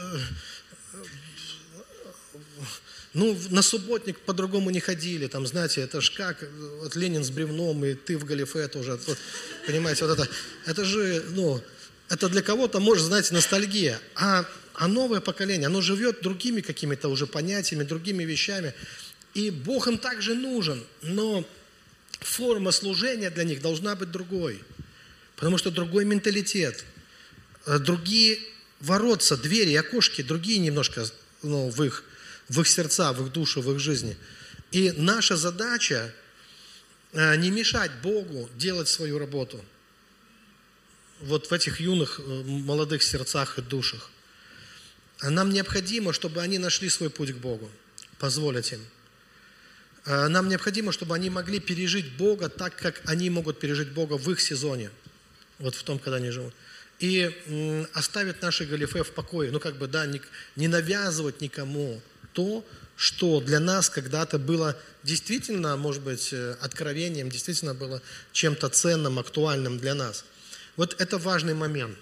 ну, на субботник по-другому не ходили, там, знаете, это ж как, вот Ленин с бревном, и ты в галифе тоже, вот, понимаете, вот это, это же, ну, это для кого-то, может, знаете, ностальгия, а, а новое поколение, оно живет другими какими-то уже понятиями, другими вещами, и Бог им также нужен, но форма служения для них должна быть другой, потому что другой менталитет, э, другие воротца, двери, окошки, другие немножко ну, в, их, в их сердца, в их душу, в их жизни. И наша задача э, не мешать Богу делать свою работу вот в этих юных, э, молодых сердцах и душах. А нам необходимо, чтобы они нашли свой путь к Богу, позволить им – Э, нам необходимо, чтобы они могли пережить Бога так, как они могут пережить Бога в их сезоне, вот в том, когда они живут. И оставить наши галифе в покое, ну как бы, да, не навязывать никому то, что для нас когда-то было действительно, может быть, э, откровением, действительно было чем-то ценным, актуальным для нас. Вот это важный момент.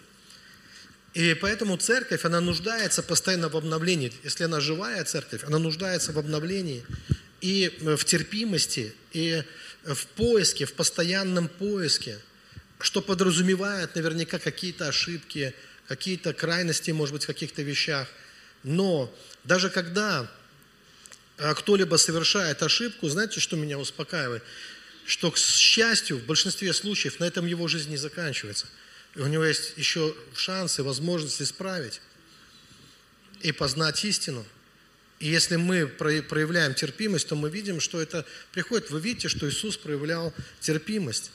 И поэтому церковь, она нуждается постоянно в обновлении. Если она живая церковь, она нуждается в обновлении и в терпимости, и в поиске, в постоянном поиске, что подразумевает наверняка какие-то ошибки, какие-то крайности, может быть, в каких-то вещах. Но даже когда э, кто-либо совершает ошибку, знаете, что меня успокаивает? Что, к счастью, в большинстве случаев на этом его жизнь не заканчивается. И у него есть еще шансы, возможность исправить и познать истину – и если мы проявляем терпимость, то мы видим, что это приходит. Вы видите, что Иисус проявлял терпимость.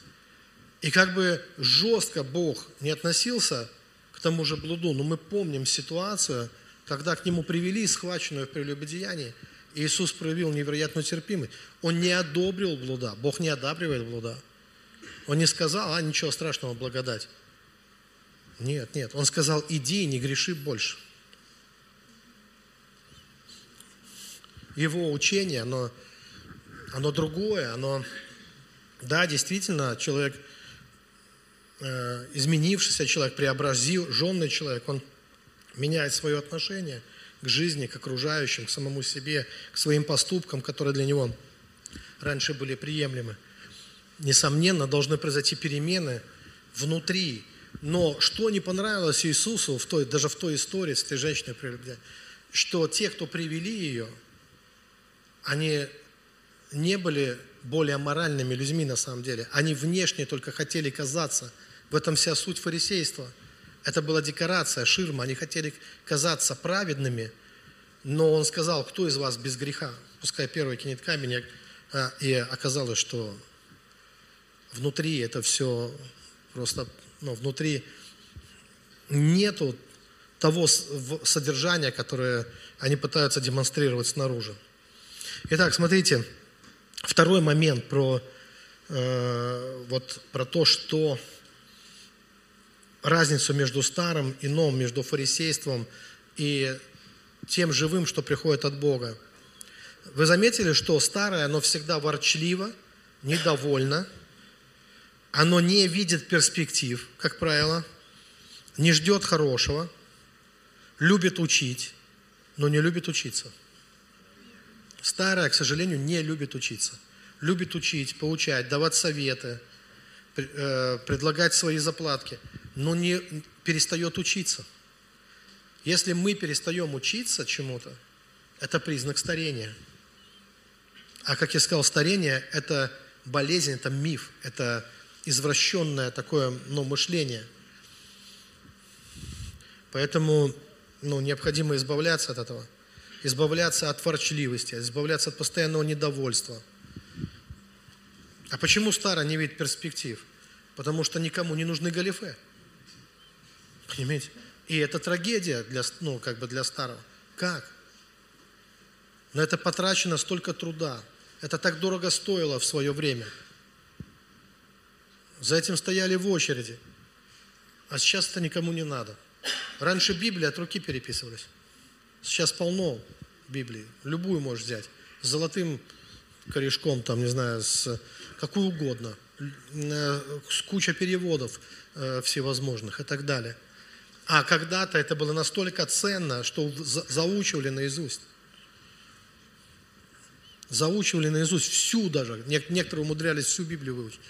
И как бы жестко Бог не относился к тому же блуду, но мы помним ситуацию, когда к нему привели схваченную в прелюбодеянии, Иисус проявил невероятную терпимость. Он не одобрил блуда. Бог не одабривает блуда. Он не сказал, а ничего страшного, благодать. Нет, нет. Он сказал, иди и не греши больше. его учение, оно, оно другое, оно, да, действительно, человек, э, изменившийся человек, преобразил, человек, он меняет свое отношение к жизни, к окружающим, к самому себе, к своим поступкам, которые для него раньше были приемлемы. Несомненно, должны произойти перемены внутри. Но что не понравилось Иисусу, в той, даже в той истории с этой женщиной, что те, кто привели ее, они не были более моральными людьми на самом деле. Они внешне только хотели казаться. В этом вся суть фарисейства. Это была декорация, ширма. Они хотели казаться праведными, но он сказал, кто из вас без греха? Пускай первый кинет камень. А, и оказалось, что внутри это все просто, ну, внутри нету того содержания, которое они пытаются демонстрировать снаружи. Итак, смотрите, второй момент про, э, вот, про то, что разницу между старым и новым, между фарисейством и тем живым, что приходит от Бога. Вы заметили, что старое, оно всегда ворчливо, недовольно, оно не видит перспектив, как правило, не ждет хорошего, любит учить, но не любит учиться. Старая, к сожалению, не любит учиться. Любит учить, получать, давать советы, э, предлагать свои заплатки, но не перестает учиться. Если мы перестаем учиться чему-то, это признак старения. А как я сказал, старение – это болезнь, это миф, это извращенное такое ну, мышление. Поэтому ну, необходимо избавляться от этого – избавляться от ворчливости, избавляться от постоянного недовольства. А почему старый не видит перспектив? Потому что никому не нужны галифе. Понимаете? И это трагедия для, ну, как бы для старого. Как? На это потрачено столько труда. Это так дорого стоило в свое время. За этим стояли в очереди. А сейчас это никому не надо. Раньше Библия от руки переписывалась. Сейчас полно Библии. Любую можешь взять. С золотым корешком, там, не знаю, с какую угодно. Э, с куча переводов э, всевозможных и так далее. А когда-то это было настолько ценно, что за- заучивали наизусть. Заучивали наизусть всю даже. Нек- Некоторые умудрялись всю Библию выучить.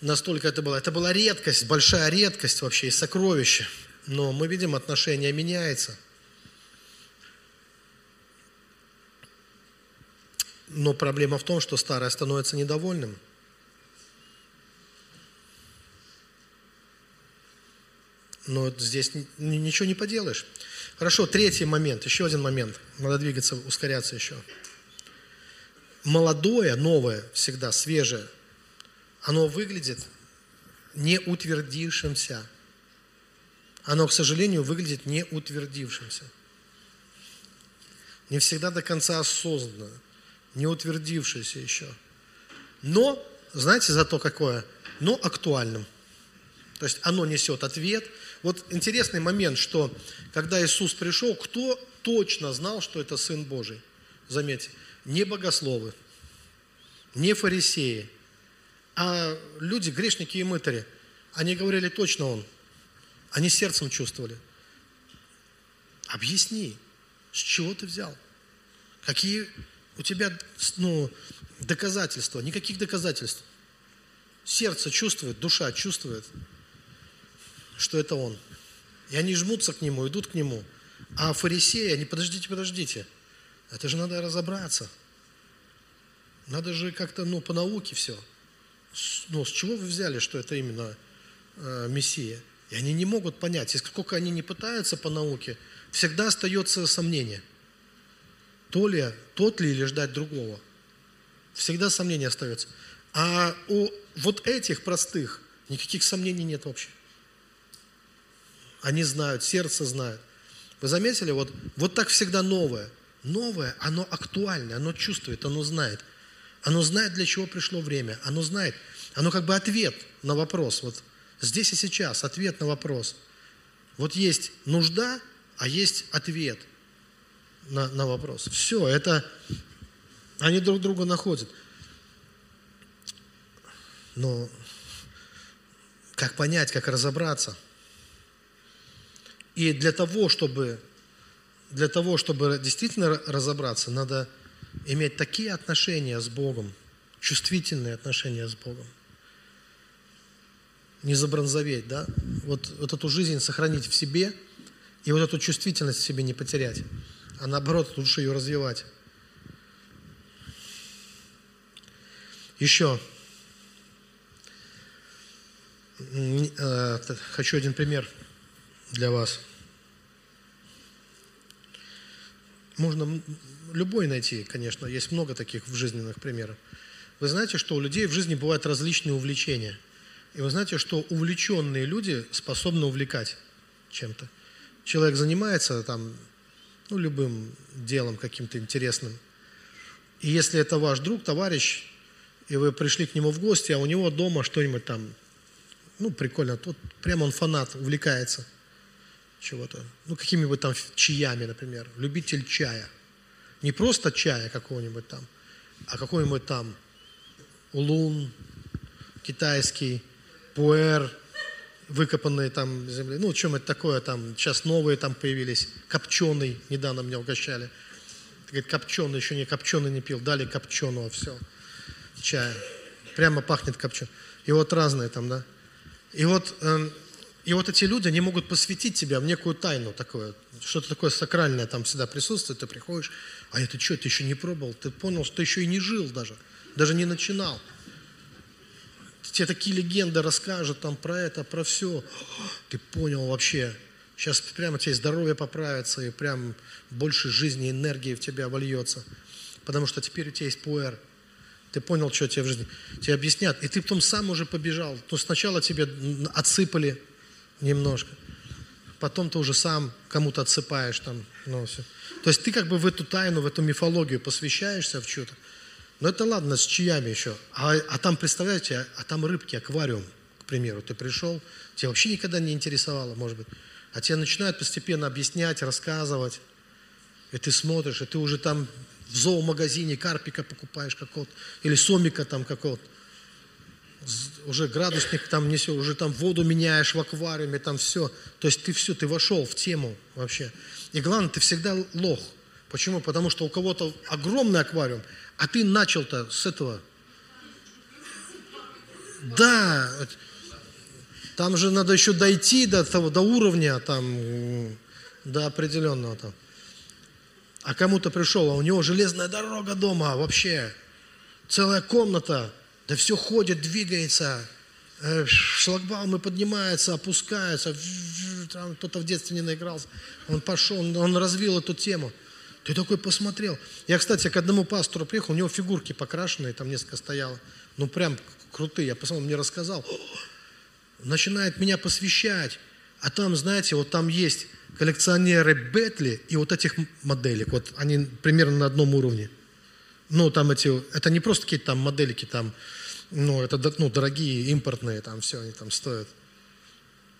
Настолько это было. Это была редкость, большая редкость вообще и сокровище. Но мы видим, отношение меняется. Но проблема в том, что старое становится недовольным. Но здесь ни- ни- ничего не поделаешь. Хорошо, третий момент, еще один момент. Надо двигаться, ускоряться еще. Молодое, новое, всегда свежее, оно выглядит не утвердившимся. Оно, к сожалению, выглядит не утвердившимся. Не всегда до конца осознанно, не утвердившееся еще. Но, знаете, зато какое? Но актуальным. То есть оно несет ответ. Вот интересный момент, что когда Иисус пришел, кто точно знал, что это Сын Божий? Заметьте, не богословы, не фарисеи, а люди, грешники и мытари. Они говорили, точно Он. Они сердцем чувствовали. Объясни, с чего ты взял? Какие у тебя ну, доказательства? Никаких доказательств. Сердце чувствует, душа чувствует, что это он. И они жмутся к нему, идут к нему. А фарисеи, они, подождите, подождите, это же надо разобраться. Надо же как-то, ну, по науке все. С- Ну, с чего вы взяли, что это именно э, Мессия? И они не могут понять. И сколько они не пытаются по науке, всегда остается сомнение. То ли, тот ли или ждать другого. Всегда сомнение остается. А у вот этих простых никаких сомнений нет вообще. Они знают, сердце знает. Вы заметили, вот, вот так всегда новое. Новое, оно актуальное, оно чувствует, оно знает. Оно знает, для чего пришло время. Оно знает, оно как бы ответ на вопрос. Вот здесь и сейчас ответ на вопрос. Вот есть нужда, а есть ответ на, на вопрос. Все, это они друг друга находят. Но как понять, как разобраться? И для того, чтобы, для того, чтобы действительно ра- разобраться, надо иметь такие отношения с Богом, чувствительные отношения с Богом. Не забронзоветь, да? Вот, вот эту жизнь сохранить в себе и вот эту чувствительность в себе не потерять, а наоборот лучше ее развивать. Еще э, хочу один пример для вас. Можно любой найти, конечно, есть много таких в жизненных примеров. Вы знаете, что у людей в жизни бывают различные увлечения. И вы знаете, что увлеченные люди способны увлекать чем-то. Человек занимается там, ну, любым делом каким-то интересным. И если это ваш друг, товарищ, и вы пришли к нему в гости, а у него дома что-нибудь там ну, прикольно, тут прямо он фанат, увлекается чего-то. Ну, какими-нибудь там чаями, например. Любитель чая. Не просто чая какого-нибудь там, а какой-нибудь там улун, китайский, пуэр, выкопанные там земли. Ну, чем это такое там, сейчас новые там появились. Копченый, недавно меня угощали. Говорит, копченый, еще не копченый не пил, дали копченого, все, чая. Прямо пахнет копченым. И вот разные там, да. И вот, эм, и вот эти люди, они могут посвятить тебя в некую тайну такое, что-то такое сакральное там всегда присутствует, ты приходишь, а это что, ты еще не пробовал, ты понял, что ты еще и не жил даже, даже не начинал. Тебе такие легенды расскажут там про это, про все. Ты понял вообще. Сейчас прямо тебе здоровье поправится, и прям больше жизни, энергии в тебя вольется. Потому что теперь у тебя есть пуэр. Ты понял, что тебе в жизни. Тебе объяснят. И ты потом сам уже побежал. То сначала тебе отсыпали немножко. Потом ты уже сам кому-то отсыпаешь там. Ну, все. То есть ты как бы в эту тайну, в эту мифологию посвящаешься в что-то. Но это ладно, с чаями еще. А, а там, представляете, а, а там рыбки, аквариум, к примеру. Ты пришел, тебя вообще никогда не интересовало, может быть. А тебе начинают постепенно объяснять, рассказывать. И ты смотришь, и ты уже там в зоомагазине карпика покупаешь какого-то, или сомика там какого-то. Уже градусник там несет, уже там воду меняешь в аквариуме, там все. То есть ты все, ты вошел в тему вообще. И главное, ты всегда лох. Почему? Потому что у кого-то огромный аквариум, а ты начал-то с этого. Да, там же надо еще дойти до того, до уровня, там, до определенного там. А кому-то пришел, а у него железная дорога дома, вообще целая комната, да все ходит, двигается, э, шлагбаумы поднимаются, опускаются, там кто-то в детстве не наигрался, он пошел, он развил эту тему. Ты такой посмотрел. Я, кстати, к одному пастору приехал, у него фигурки покрашенные, там несколько стояло. Ну, прям крутые. Я посмотрел, он мне рассказал. Начинает меня посвящать. А там, знаете, вот там есть коллекционеры Бетли и вот этих моделек. Вот они примерно на одном уровне. Ну, там эти, это не просто какие-то там моделики, там, ну, это ну, дорогие, импортные, там все они там стоят.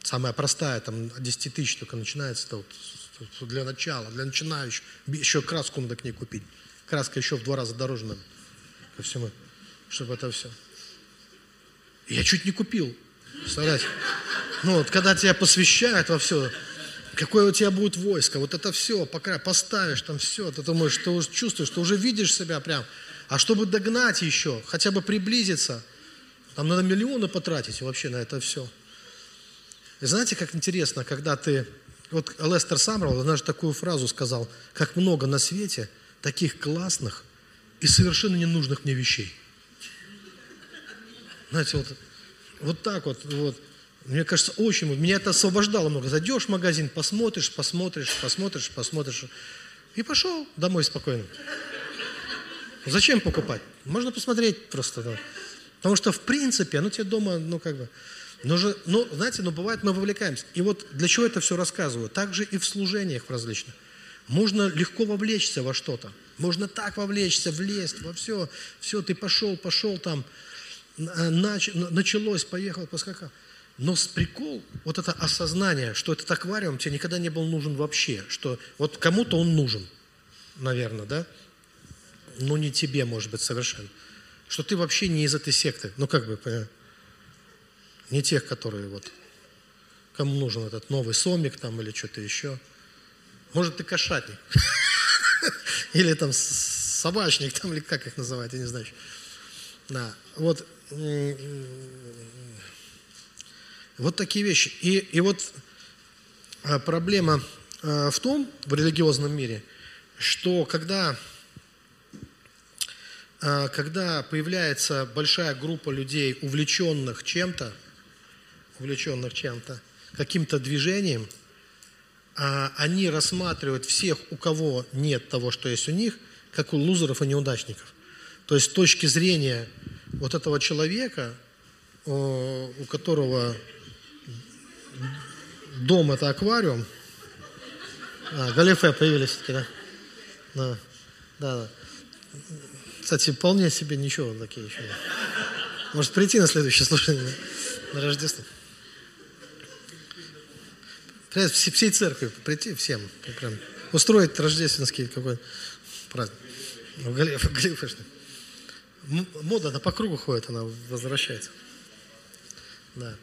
Самая простая, там, от 10 тысяч только начинается, это вот для начала, для начинающих. Еще краску надо к ней купить. Краска еще в два раза дороже надо ко всему, чтобы это все. Я чуть не купил, представляете? Ну, вот, когда тебя посвящают во все, какое у тебя будет войско, вот это все, пока поставишь там все, ты думаешь, что чувствуешь, что уже видишь себя прям. А чтобы догнать еще, хотя бы приблизиться, там надо миллионы потратить вообще на это все. И знаете, как интересно, когда ты... Вот Лестер Самрал однажды такую фразу сказал, как много на свете таких классных и совершенно ненужных мне вещей. Знаете, вот, вот так вот, вот. Мне кажется, очень, меня это освобождало много. Зайдешь в магазин, посмотришь, посмотришь, посмотришь, посмотришь. И пошел домой спокойно. Зачем покупать? Можно посмотреть просто. Да. Потому что, в принципе, оно тебе дома, ну, как бы... Но же, ну, знаете, ну, бывает, мы вовлекаемся. И вот для чего это все рассказываю? Также и в служениях различных. Можно легко вовлечься во что-то. Можно так вовлечься, влезть во все. Все, ты пошел, пошел там, нач, началось, поехал, поскакал. Но с прикол, вот это осознание, что этот аквариум тебе никогда не был нужен вообще, что вот кому-то он нужен, наверное, да? Но не тебе, может быть, совершенно. Что ты вообще не из этой секты, ну как бы, не тех, которые вот, кому нужен этот новый сомик там или что-то еще. Может, ты кошатник. Или там собачник, там, или как их называют, я не знаю. Да, вот вот такие вещи. И, и вот а, проблема а, в том, в религиозном мире, что когда, когда появляется большая группа людей, увлеченных чем-то, увлеченных чем-то, каким-то движением, они рассматривают всех, у кого нет того, что есть у них, как у лузеров и неудачников. То есть с точки зрения вот этого человека, у которого дом это аквариум. А, галифе появились все-таки? Да, да, да. Кстати, вполне себе ничего такие еще. Может прийти на следующее слушание на, Рождество. Всей церкви прийти всем. Прям, устроить рождественский какой праздник. В Галифе, Мода, она по кругу ходит, она возвращается. Да.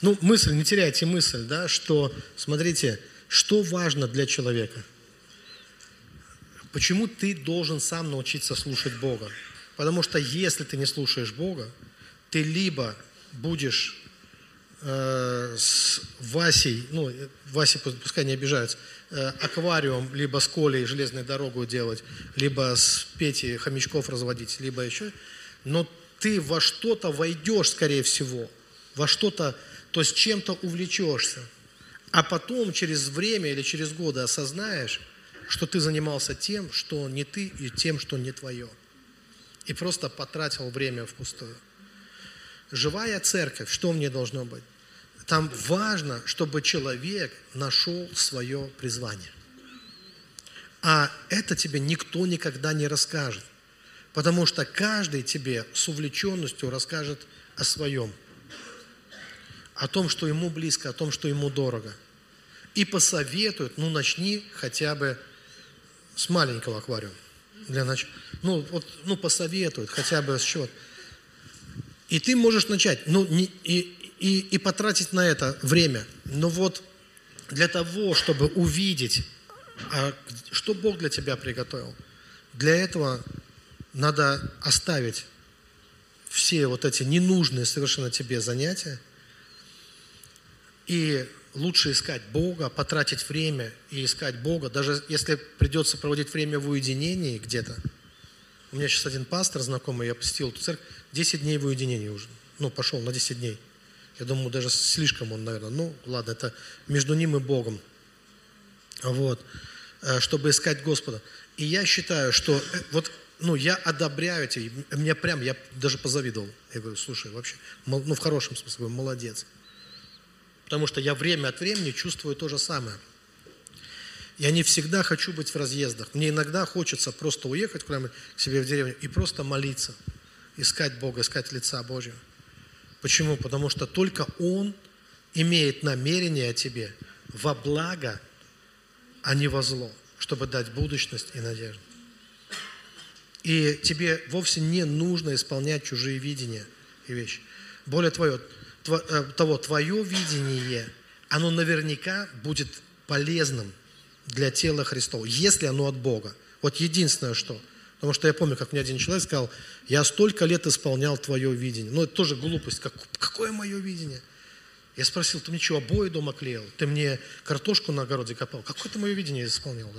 Ну, мысль, не теряйте мысль, да, что, смотрите, что важно для человека? Почему ты должен сам научиться слушать Бога? Потому что если ты не слушаешь Бога, ты либо будешь э, с Васей, ну, Васей пускай не обижаются, э, аквариум, либо с Колей железную дорогу делать, либо с Петей хомячков разводить, либо еще, но ты во что-то войдешь, скорее всего, во что-то то есть чем-то увлечешься, а потом через время или через годы осознаешь, что ты занимался тем, что не ты, и тем, что не твое. И просто потратил время впустую. Живая церковь, что в ней должно быть? Там важно, чтобы человек нашел свое призвание. А это тебе никто никогда не расскажет. Потому что каждый тебе с увлеченностью расскажет о своем о том, что ему близко, о том, что ему дорого. И посоветуют, ну, начни хотя бы с маленького аквариума. Для нач... ну, вот, ну, посоветуют хотя бы с чего И ты можешь начать, ну, не, и, и, и потратить на это время. Но вот для того, чтобы увидеть, а, что Бог для тебя приготовил, для этого надо оставить все вот эти ненужные совершенно тебе занятия и лучше искать Бога, потратить время и искать Бога, даже если придется проводить время в уединении где-то. У меня сейчас один пастор знакомый, я посетил эту церковь, 10 дней в уединении уже. Ну, пошел на 10 дней. Я думаю, даже слишком он, наверное. Ну, ладно, это между ним и Богом. Вот. Э, чтобы искать Господа. И я считаю, что э, вот ну, я одобряю эти, мне прям, я даже позавидовал. Я говорю, слушай, вообще, ну, в хорошем смысле, молодец. Потому что я время от времени чувствую то же самое. Я не всегда хочу быть в разъездах. Мне иногда хочется просто уехать куда-нибудь к себе в деревню и просто молиться, искать Бога, искать лица Божьего. Почему? Потому что только Он имеет намерение о тебе во благо, а не во зло, чтобы дать будущность и надежду. И тебе вовсе не нужно исполнять чужие видения и вещи. Более твое, того, твое видение, оно наверняка будет полезным для тела Христова, если оно от Бога. Вот единственное что. Потому что я помню, как мне один человек сказал, я столько лет исполнял твое видение. Ну, это тоже глупость. Как, какое мое видение? Я спросил, ты мне что, обои дома клеил? Ты мне картошку на огороде копал? Какое ты мое видение исполнял?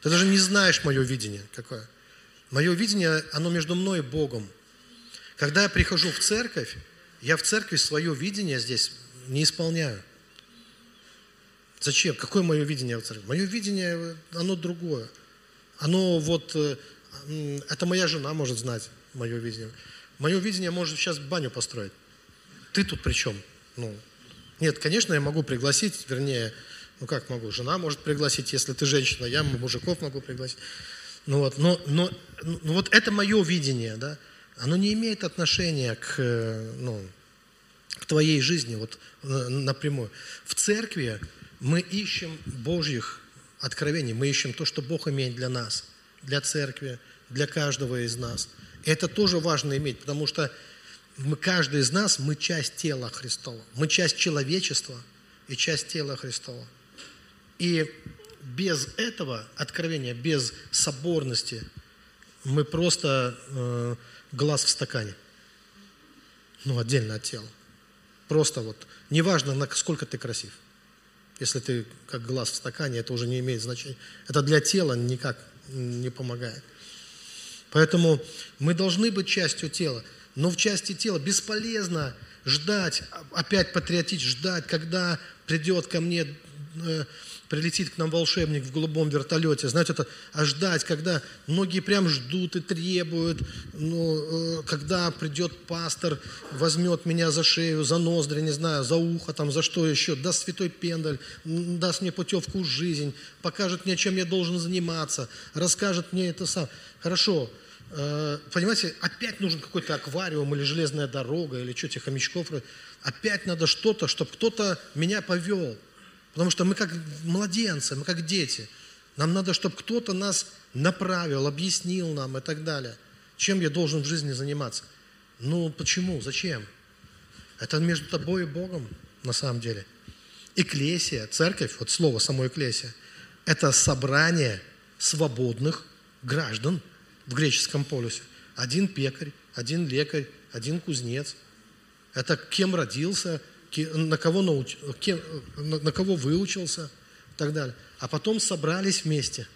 Ты даже не знаешь мое видение какое. Мое видение, оно между мной и Богом. Когда я прихожу в церковь, я в церкви свое видение здесь не исполняю. Зачем? Какое мое видение в церкви? Мое видение, оно другое. Оно вот, э, это моя жена может знать мое видение. Мое видение может сейчас баню построить. Ты тут при чем? Ну, нет, конечно, я могу пригласить, вернее, ну как могу, жена может пригласить, если ты женщина, я мужиков могу пригласить. Ну вот, но, но, ну вот это мое видение, да оно не имеет отношения к, э, ну, к твоей жизни вот, э, напрямую. В церкви мы ищем Божьих откровений, мы ищем то, что Бог имеет для нас, для церкви, для каждого из нас. Это тоже важно иметь, потому что мы, каждый из нас, мы часть тела Христова. Мы часть человечества и часть тела Христова. И без этого откровения, без соборности, мы просто э, глаз в стакане. Ну, отдельно от тела. Просто вот, неважно, насколько ты красив. Если ты как глаз в стакане, это уже не имеет значения. Это для тела никак не помогает. Поэтому мы должны быть частью тела. Но в части тела бесполезно ждать, опять патриотить, ждать, когда придет ко мне э, прилетит к нам волшебник в голубом вертолете, знаете, это, а ждать, когда многие прям ждут и требуют, ну, э, когда придет пастор, возьмет меня за шею, за ноздри, не знаю, за ухо, там, за что еще, даст святой пендаль, даст мне путевку в жизнь, покажет мне, чем я должен заниматься, расскажет мне это сам. Хорошо, э, понимаете, опять нужен какой-то аквариум или железная дорога, или что, тех хомячков, опять надо что-то, чтобы кто-то меня повел – Потому что мы как младенцы, мы как дети. Нам надо, чтобы кто-то нас направил, объяснил нам и так далее. Чем я должен в жизни заниматься? Ну, почему? Зачем? Это между тобой и Богом, на самом деле. Эклесия, церковь, вот слово само эклесия, это собрание свободных граждан в греческом полюсе. Один пекарь, один лекарь, один кузнец. Это кем родился, на кого, науч, на кого выучился и так далее. А потом собрались вместе.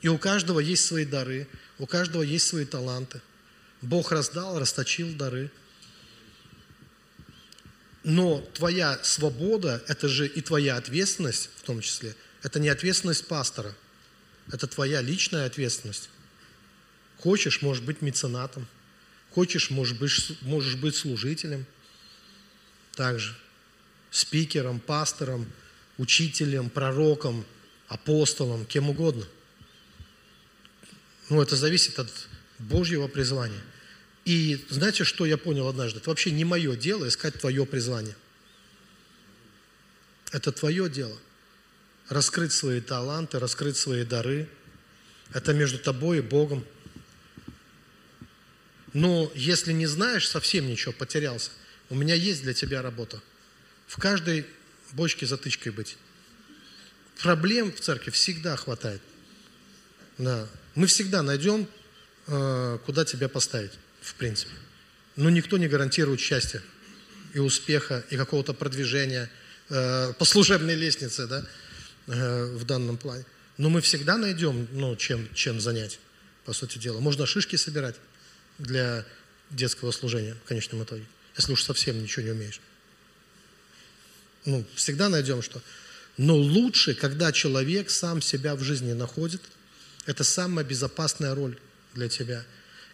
И у каждого есть свои дары, у каждого есть свои таланты. Бог раздал, расточил дары. Но твоя свобода, это же и твоя ответственность в том числе. Это не ответственность пастора, это твоя личная ответственность. Хочешь, можешь быть меценатом. Хочешь, можешь быть, можешь быть служителем. Также спикером, пастором, учителем, пророком, апостолом, кем угодно. Ну, это зависит от Божьего призвания. И знаете, что я понял однажды? Это вообще не мое дело искать твое призвание. Это твое дело. Раскрыть свои таланты, раскрыть свои дары. Это между тобой и Богом. Но если не знаешь, совсем ничего, потерялся. У меня есть для тебя работа. В каждой бочке затычкой быть. Проблем в церкви всегда хватает. Да. Мы всегда найдем, э, куда тебя поставить, в принципе. Но никто не гарантирует счастья и успеха, и какого-то продвижения э, по служебной лестнице, да, э, в данном плане. Но мы всегда найдем, ну, чем, чем занять, по сути дела. Можно шишки собирать для детского служения в конечном итоге, если уж совсем ничего не умеешь. Ну, всегда найдем что. Но лучше, когда человек сам себя в жизни находит, это самая безопасная роль для тебя.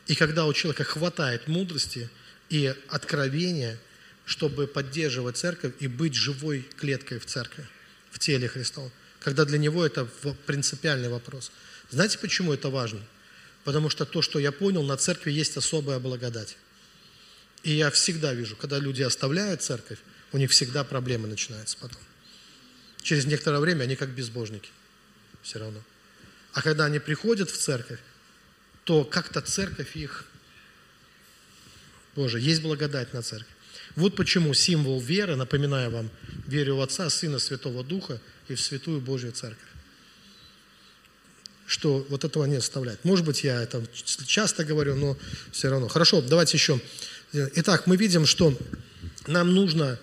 И когда у человека хватает мудрости и откровения, чтобы поддерживать церковь и быть живой клеткой в церкви, в теле Христова. Когда для него это принципиальный вопрос. Знаете, почему это важно? Потому что то, что я понял, на церкви есть особая благодать. И я всегда вижу, когда люди оставляют церковь, у них всегда проблемы начинаются потом. Через некоторое время они как безбожники все равно. А когда они приходят в церковь, то как-то церковь их... Боже, есть благодать на церковь. Вот почему символ веры, напоминаю вам, верю в Отца, Сына, Святого Духа и в Святую Божью Церковь. Что вот этого не оставлять. Может быть, я это часто говорю, но все равно. Хорошо, давайте еще. Итак, мы видим, что нам нужно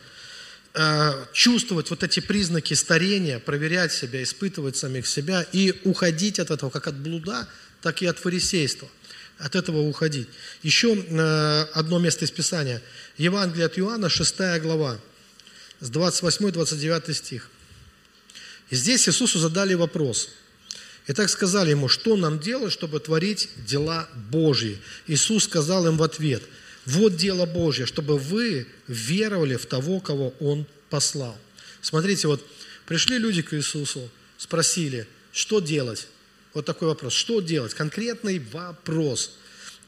чувствовать вот эти признаки старения, проверять себя, испытывать самих себя и уходить от этого, как от блуда, так и от фарисейства – от этого уходить. Еще э, одно место из Писания. Евангелие от Иоанна, 6 глава, с 28-29 стих. И здесь Иисусу задали вопрос. И так сказали ему, что нам делать, чтобы творить дела Божьи? Иисус сказал им в ответ, вот дело Божье, чтобы вы веровали в того, кого Он послал. Смотрите, вот пришли люди к Иисусу, спросили, что делать? Вот такой вопрос. Что делать? Конкретный вопрос.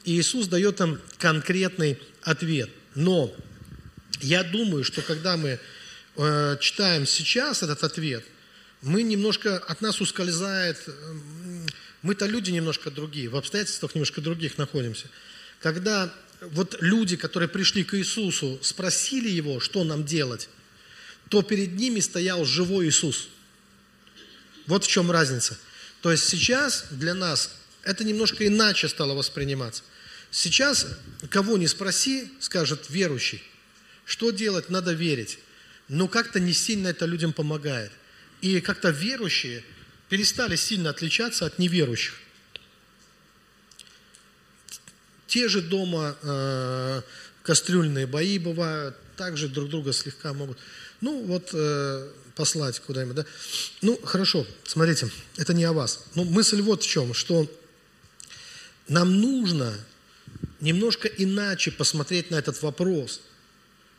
И Иисус дает им конкретный ответ. Но я думаю, что когда мы э, читаем сейчас этот ответ, мы немножко, от нас ускользает, э, мы-то люди немножко другие, в обстоятельствах немножко других находимся. Когда вот люди, которые пришли к Иисусу, спросили Его, что нам делать, то перед ними стоял живой Иисус. Вот в чем разница. То есть сейчас для нас это немножко иначе стало восприниматься. Сейчас кого не спроси, скажет верующий. Что делать? Надо верить. Но как-то не сильно это людям помогает. И как-то верующие перестали сильно отличаться от неверующих. Те же дома э, кастрюльные бои бывают, также друг друга слегка могут. Ну, вот э, послать куда-нибудь, да? Ну, хорошо, смотрите, это не о вас. Но ну, мысль вот в чем, что нам нужно немножко иначе посмотреть на этот вопрос,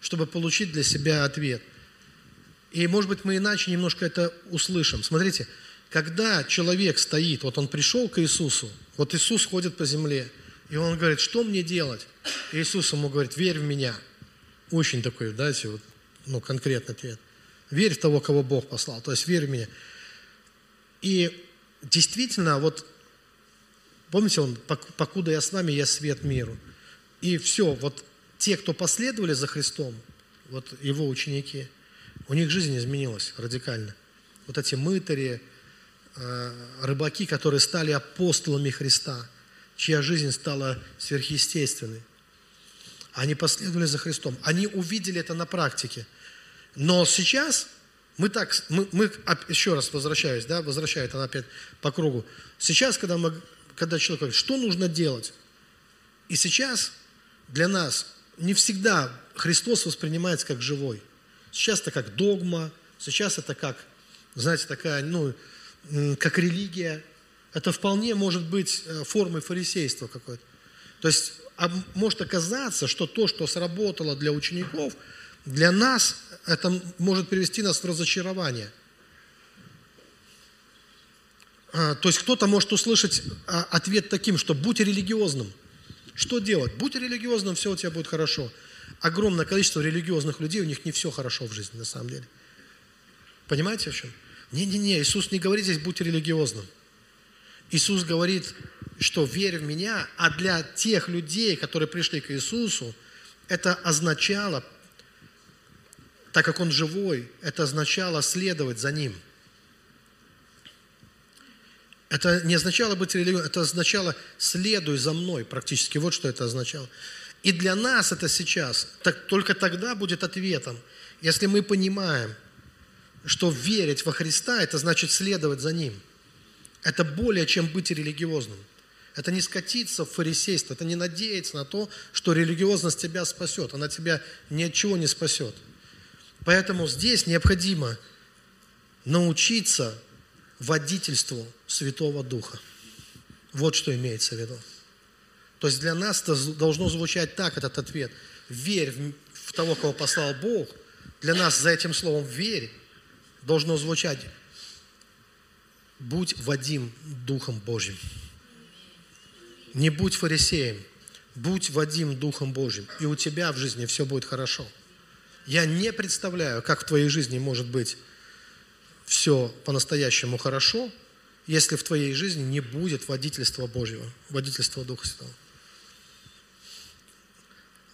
чтобы получить для себя ответ. И, может быть, мы иначе немножко это услышим. Смотрите, когда человек стоит, вот он пришел к Иисусу, вот Иисус ходит по земле, и он говорит, что мне делать? И Иисус ему говорит, верь в меня. Очень такой, знаете, вот, ну, конкретный ответ. Верь в того, кого Бог послал. То есть верь в меня. И действительно, вот помните, он, покуда я с вами, я свет миру. И все, вот те, кто последовали за Христом, вот его ученики, у них жизнь изменилась радикально. Вот эти мытари, э, рыбаки, которые стали апостолами Христа, чья жизнь стала сверхъестественной. Они последовали за Христом. Они увидели это на практике – но сейчас мы так, мы, мы еще раз возвращаюсь, да, возвращает она опять по кругу. Сейчас, когда, мы, когда человек говорит, что нужно делать, и сейчас для нас не всегда Христос воспринимается как живой. Сейчас это как догма, сейчас это как, знаете, такая, ну, как религия. Это вполне может быть э, формой фарисейства какой-то. То есть а может оказаться, что то, что сработало для учеников – для нас это может привести нас в разочарование. А, то есть кто-то может услышать а, ответ таким, что будь религиозным. Что делать? Будь религиозным, все у тебя будет хорошо. Огромное количество религиозных людей, у них не все хорошо в жизни на самом деле. Понимаете, в чем? Не-не-не, Иисус не говорит здесь, будь религиозным. Иисус говорит, что верь в меня, а для тех людей, которые пришли к Иисусу, это означало, так как Он живой, это означало следовать за Ним. Это не означало быть религиозным, это означало следуй за мной, практически вот что это означало. И для нас это сейчас, так, только тогда будет ответом, если мы понимаем, что верить во Христа, это значит следовать за Ним. Это более, чем быть религиозным. Это не скатиться в фарисейство, это не надеяться на то, что религиозность тебя спасет. Она тебя ни от чего не спасет. Поэтому здесь необходимо научиться водительству Святого Духа. Вот что имеется в виду. То есть для нас это должно звучать так, этот ответ. Верь в того, кого послал Бог. Для нас за этим словом «верь» должно звучать «будь Вадим Духом Божьим». Не будь фарисеем, будь Вадим Духом Божьим, и у тебя в жизни все будет хорошо. Я не представляю, как в твоей жизни может быть все по-настоящему хорошо, если в твоей жизни не будет водительства Божьего, водительства Духа Святого.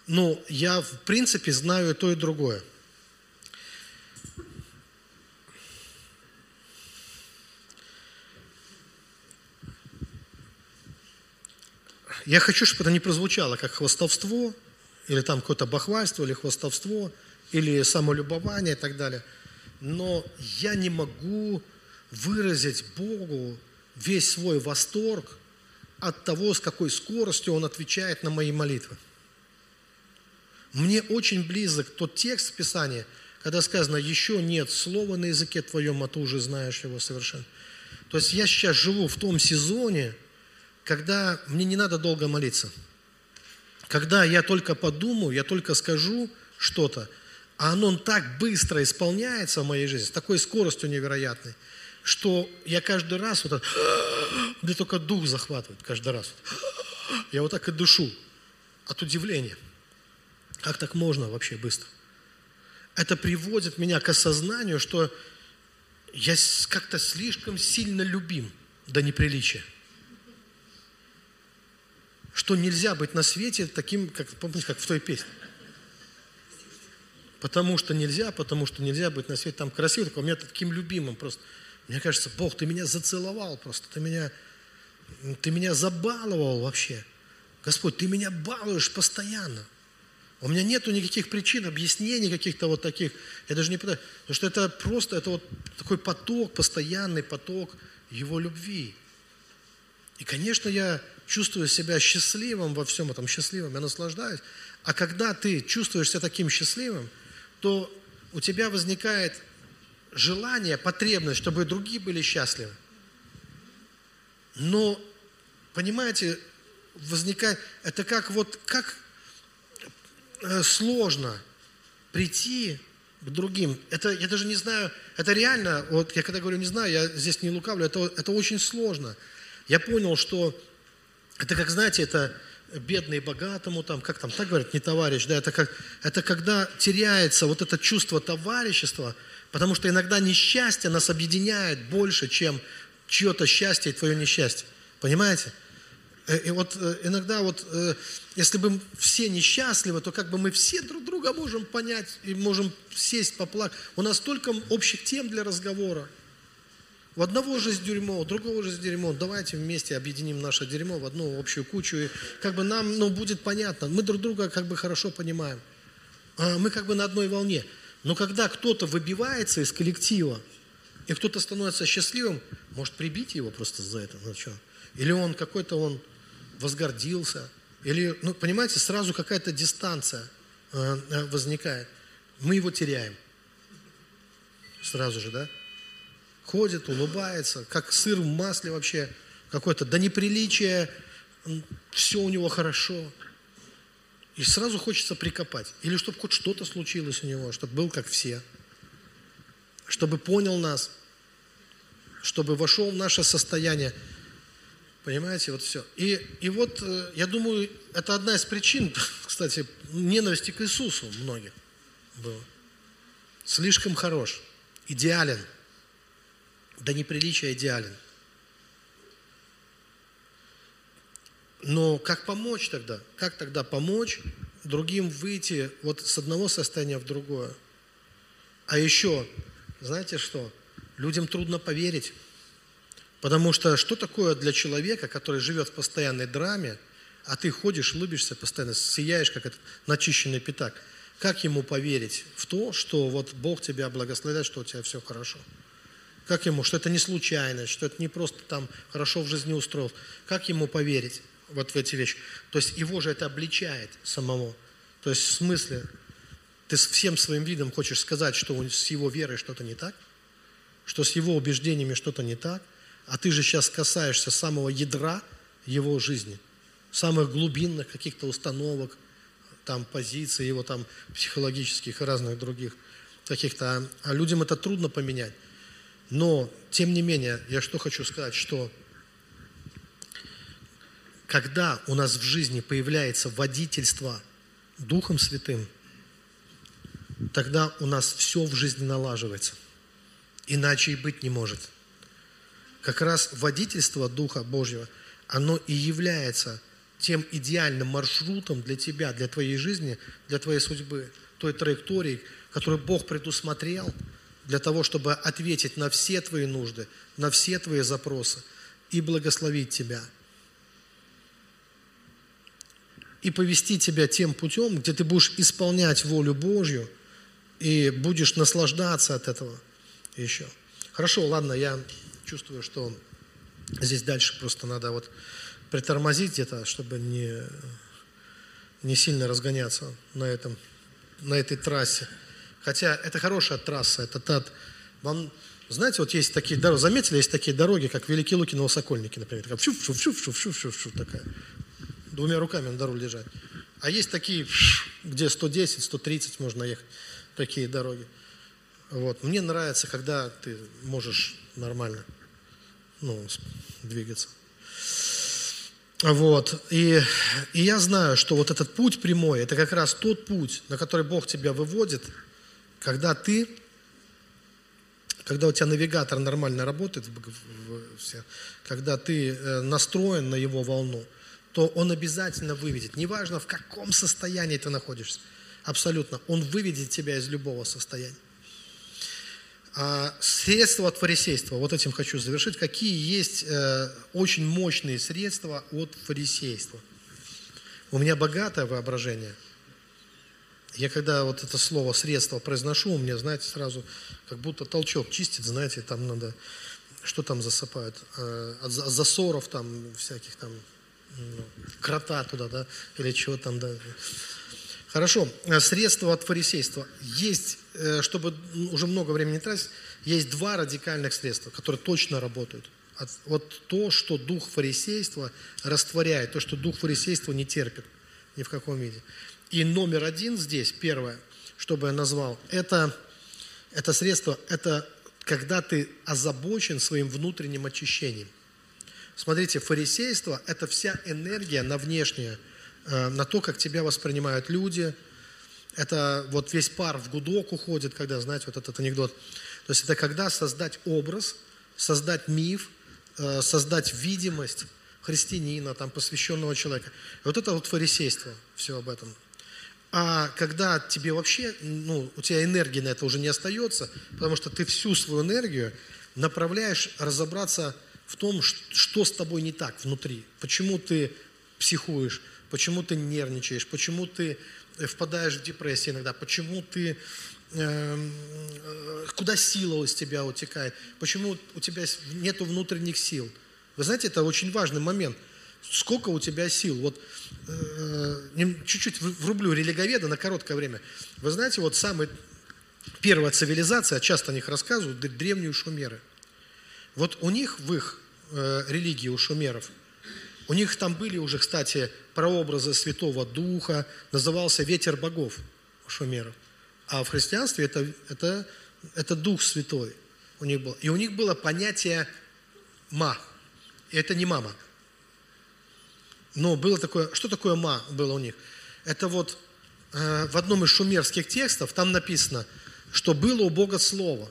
Ну, я в принципе знаю и то, и другое. Я хочу, чтобы это не прозвучало как хвостовство, или там какое-то бахвальство, или хвостовство, или самолюбование и так далее. Но я не могу выразить Богу весь свой восторг от того, с какой скоростью Он отвечает на мои молитвы. Мне очень близок тот текст Писания, когда сказано, еще нет слова на языке твоем, а ты уже знаешь его совершенно. То есть я сейчас живу в том сезоне, когда мне не надо долго молиться. Когда я только подумаю, я только скажу что-то, а оно так быстро исполняется в моей жизни, с такой скоростью невероятной, что я каждый раз вот это, мне только дух захватывает каждый раз. Я вот так и дышу от удивления. Как так можно вообще быстро? Это приводит меня к осознанию, что я как-то слишком сильно любим до неприличия. Что нельзя быть на свете таким, как, помните, как в той песне. Потому что нельзя, потому что нельзя быть на свете там красивым, у меня таким любимым просто. Мне кажется, Бог, ты меня зацеловал просто, ты меня, ты меня забаловал вообще. Господь, ты меня балуешь постоянно. У меня нету никаких причин, объяснений каких-то вот таких. Я даже не пытаюсь. Потому что это просто, это вот такой поток, постоянный поток Его любви. И, конечно, я чувствую себя счастливым во всем этом, счастливым, я наслаждаюсь. А когда ты чувствуешь себя таким счастливым, то у тебя возникает желание, потребность, чтобы другие были счастливы. Но, понимаете, возникает, это как вот, как Э, сложно прийти к другим. Это, я даже не знаю, это реально, вот я когда говорю не знаю, я здесь не лукавлю, это, это очень сложно. Я понял, что это как, знаете, это бедный богатому, там, как там, так говорят, не товарищ, да, это, как, это когда теряется вот это чувство товарищества, потому что иногда несчастье нас объединяет больше, чем чье-то счастье и твое несчастье. Понимаете? Э, и вот э, иногда вот, э, если бы все несчастливы, то как бы мы все друг друга можем понять и можем сесть, поплакать. У нас столько общих тем для разговора. У одного же дерьмо, у другого же дерьмо. Давайте вместе объединим наше дерьмо в одну общую кучу. И как бы нам ну, будет понятно. Мы друг друга как бы хорошо понимаем. А мы как бы на одной волне. Но когда кто-то выбивается из коллектива, и кто-то становится счастливым, может прибить его просто за это. Ну что? Или он какой-то он возгордился, или, ну, понимаете, сразу какая-то дистанция э, э, возникает. Мы его теряем. Сразу же, да? Ходит, улыбается, как сыр в масле вообще, какое-то до неприличия, все у него хорошо. И сразу хочется прикопать. Или чтобы хоть что-то случилось у него, чтобы был как все. Чтобы понял нас, чтобы вошел в наше состояние. Понимаете, вот все. И, и вот, э, я думаю, это одна из причин, кстати, ненависти к Иисусу многих было. Слишком хорош, идеален, до неприличия идеален. Но как помочь тогда? Как тогда помочь другим выйти вот с одного состояния в другое? А еще, знаете что? Людям трудно поверить. Потому что что такое для человека, который живет в постоянной драме, а ты ходишь, улыбишься постоянно, сияешь, как этот начищенный пятак. Как ему поверить в то, что вот Бог тебя благословляет, что у тебя все хорошо? Как ему, что это не случайность, что это не просто там хорошо в жизни устроил? Как ему поверить вот в эти вещи? То есть его же это обличает самого. То есть в смысле, ты всем своим видом хочешь сказать, что с его верой что-то не так, что с его убеждениями что-то не так, а ты же сейчас касаешься самого ядра его жизни, самых глубинных каких-то установок, там позиций его там психологических и разных других каких-то. А, людям это трудно поменять. Но, тем не менее, я что хочу сказать, что когда у нас в жизни появляется водительство Духом Святым, тогда у нас все в жизни налаживается. Иначе и быть не может – как раз водительство Духа Божьего, оно и является тем идеальным маршрутом для тебя, для твоей жизни, для твоей судьбы, той траектории, которую Бог предусмотрел для того, чтобы ответить на все твои нужды, на все твои запросы и благословить тебя. И повести тебя тем путем, где ты будешь исполнять волю Божью и будешь наслаждаться от этого еще. Хорошо, ладно, я чувствую, что здесь дальше просто надо вот притормозить где-то, чтобы не, не сильно разгоняться на, этом, на этой трассе. Хотя это хорошая трасса, это та... Вам, знаете, вот есть такие дороги, заметили, есть такие дороги, как Великие Луки на Высокольнике, например, такая шуф шуф шуф шуф шуф шуф шуф такая, двумя руками на дорогу лежать. А есть такие, где 110, 130 можно ехать, такие дороги. Вот. Мне нравится, когда ты можешь нормально ну, двигаться. Вот. И, и я знаю, что вот этот путь прямой, это как раз тот путь, на который Бог тебя выводит, когда ты, когда у тебя навигатор нормально работает, когда ты э, настроен на его волну, то он обязательно выведет. Неважно, в каком состоянии ты находишься, абсолютно, он выведет тебя из любого состояния. А средства от фарисейства, вот этим хочу завершить. Какие есть э, очень мощные средства от фарисейства? У меня богатое воображение. Я когда вот это слово «средство» произношу, у меня, знаете, сразу как будто толчок чистит, знаете, там надо, что там засыпают? Э, от засоров там всяких там, ну, крота туда, да, или чего там, да. Хорошо, э, средства от фарисейства. Есть, э, чтобы уже много времени тратить, есть два радикальных средства, которые точно работают. Вот то, что дух фарисейства растворяет, то, что дух фарисейства не терпит ни в каком виде. И номер один здесь, первое, чтобы я назвал, это, это средство, это когда ты озабочен своим внутренним очищением. Смотрите, фарисейство – это вся энергия на внешнее – Э, на то, как тебя воспринимают люди. Это вот весь пар в гудок уходит, когда, знаете, вот этот анекдот. То есть это когда создать образ, создать миф, э, создать видимость христианина, там, посвященного человека. И вот это вот фарисейство, все об этом. А когда тебе вообще, ну, у тебя энергии на это уже не остается, потому что ты всю свою энергию направляешь разобраться в том, что с тобой не так внутри, почему ты психуешь, почему ты нервничаешь, почему ты э, впадаешь в депрессию иногда, почему ты эм, э, куда сила из тебя утекает, почему у тебя нет внутренних сил. Вы знаете, это очень важный момент. Сколько у тебя сил? Вот э, чуть-чуть врублю религоведа на короткое время. Вы знаете, вот самая первая цивилизация, часто о них рассказывают, древние шумеры. Вот у них в их э, религии, у шумеров – у них там были уже, кстати, прообразы Святого Духа, назывался ветер богов у шумеров. А в христианстве это, это, это Дух Святой у них был. И у них было понятие «ма». И это не мама. Но было такое, что такое «ма» было у них? Это вот э, в одном из шумерских текстов там написано, что было у Бога Слово.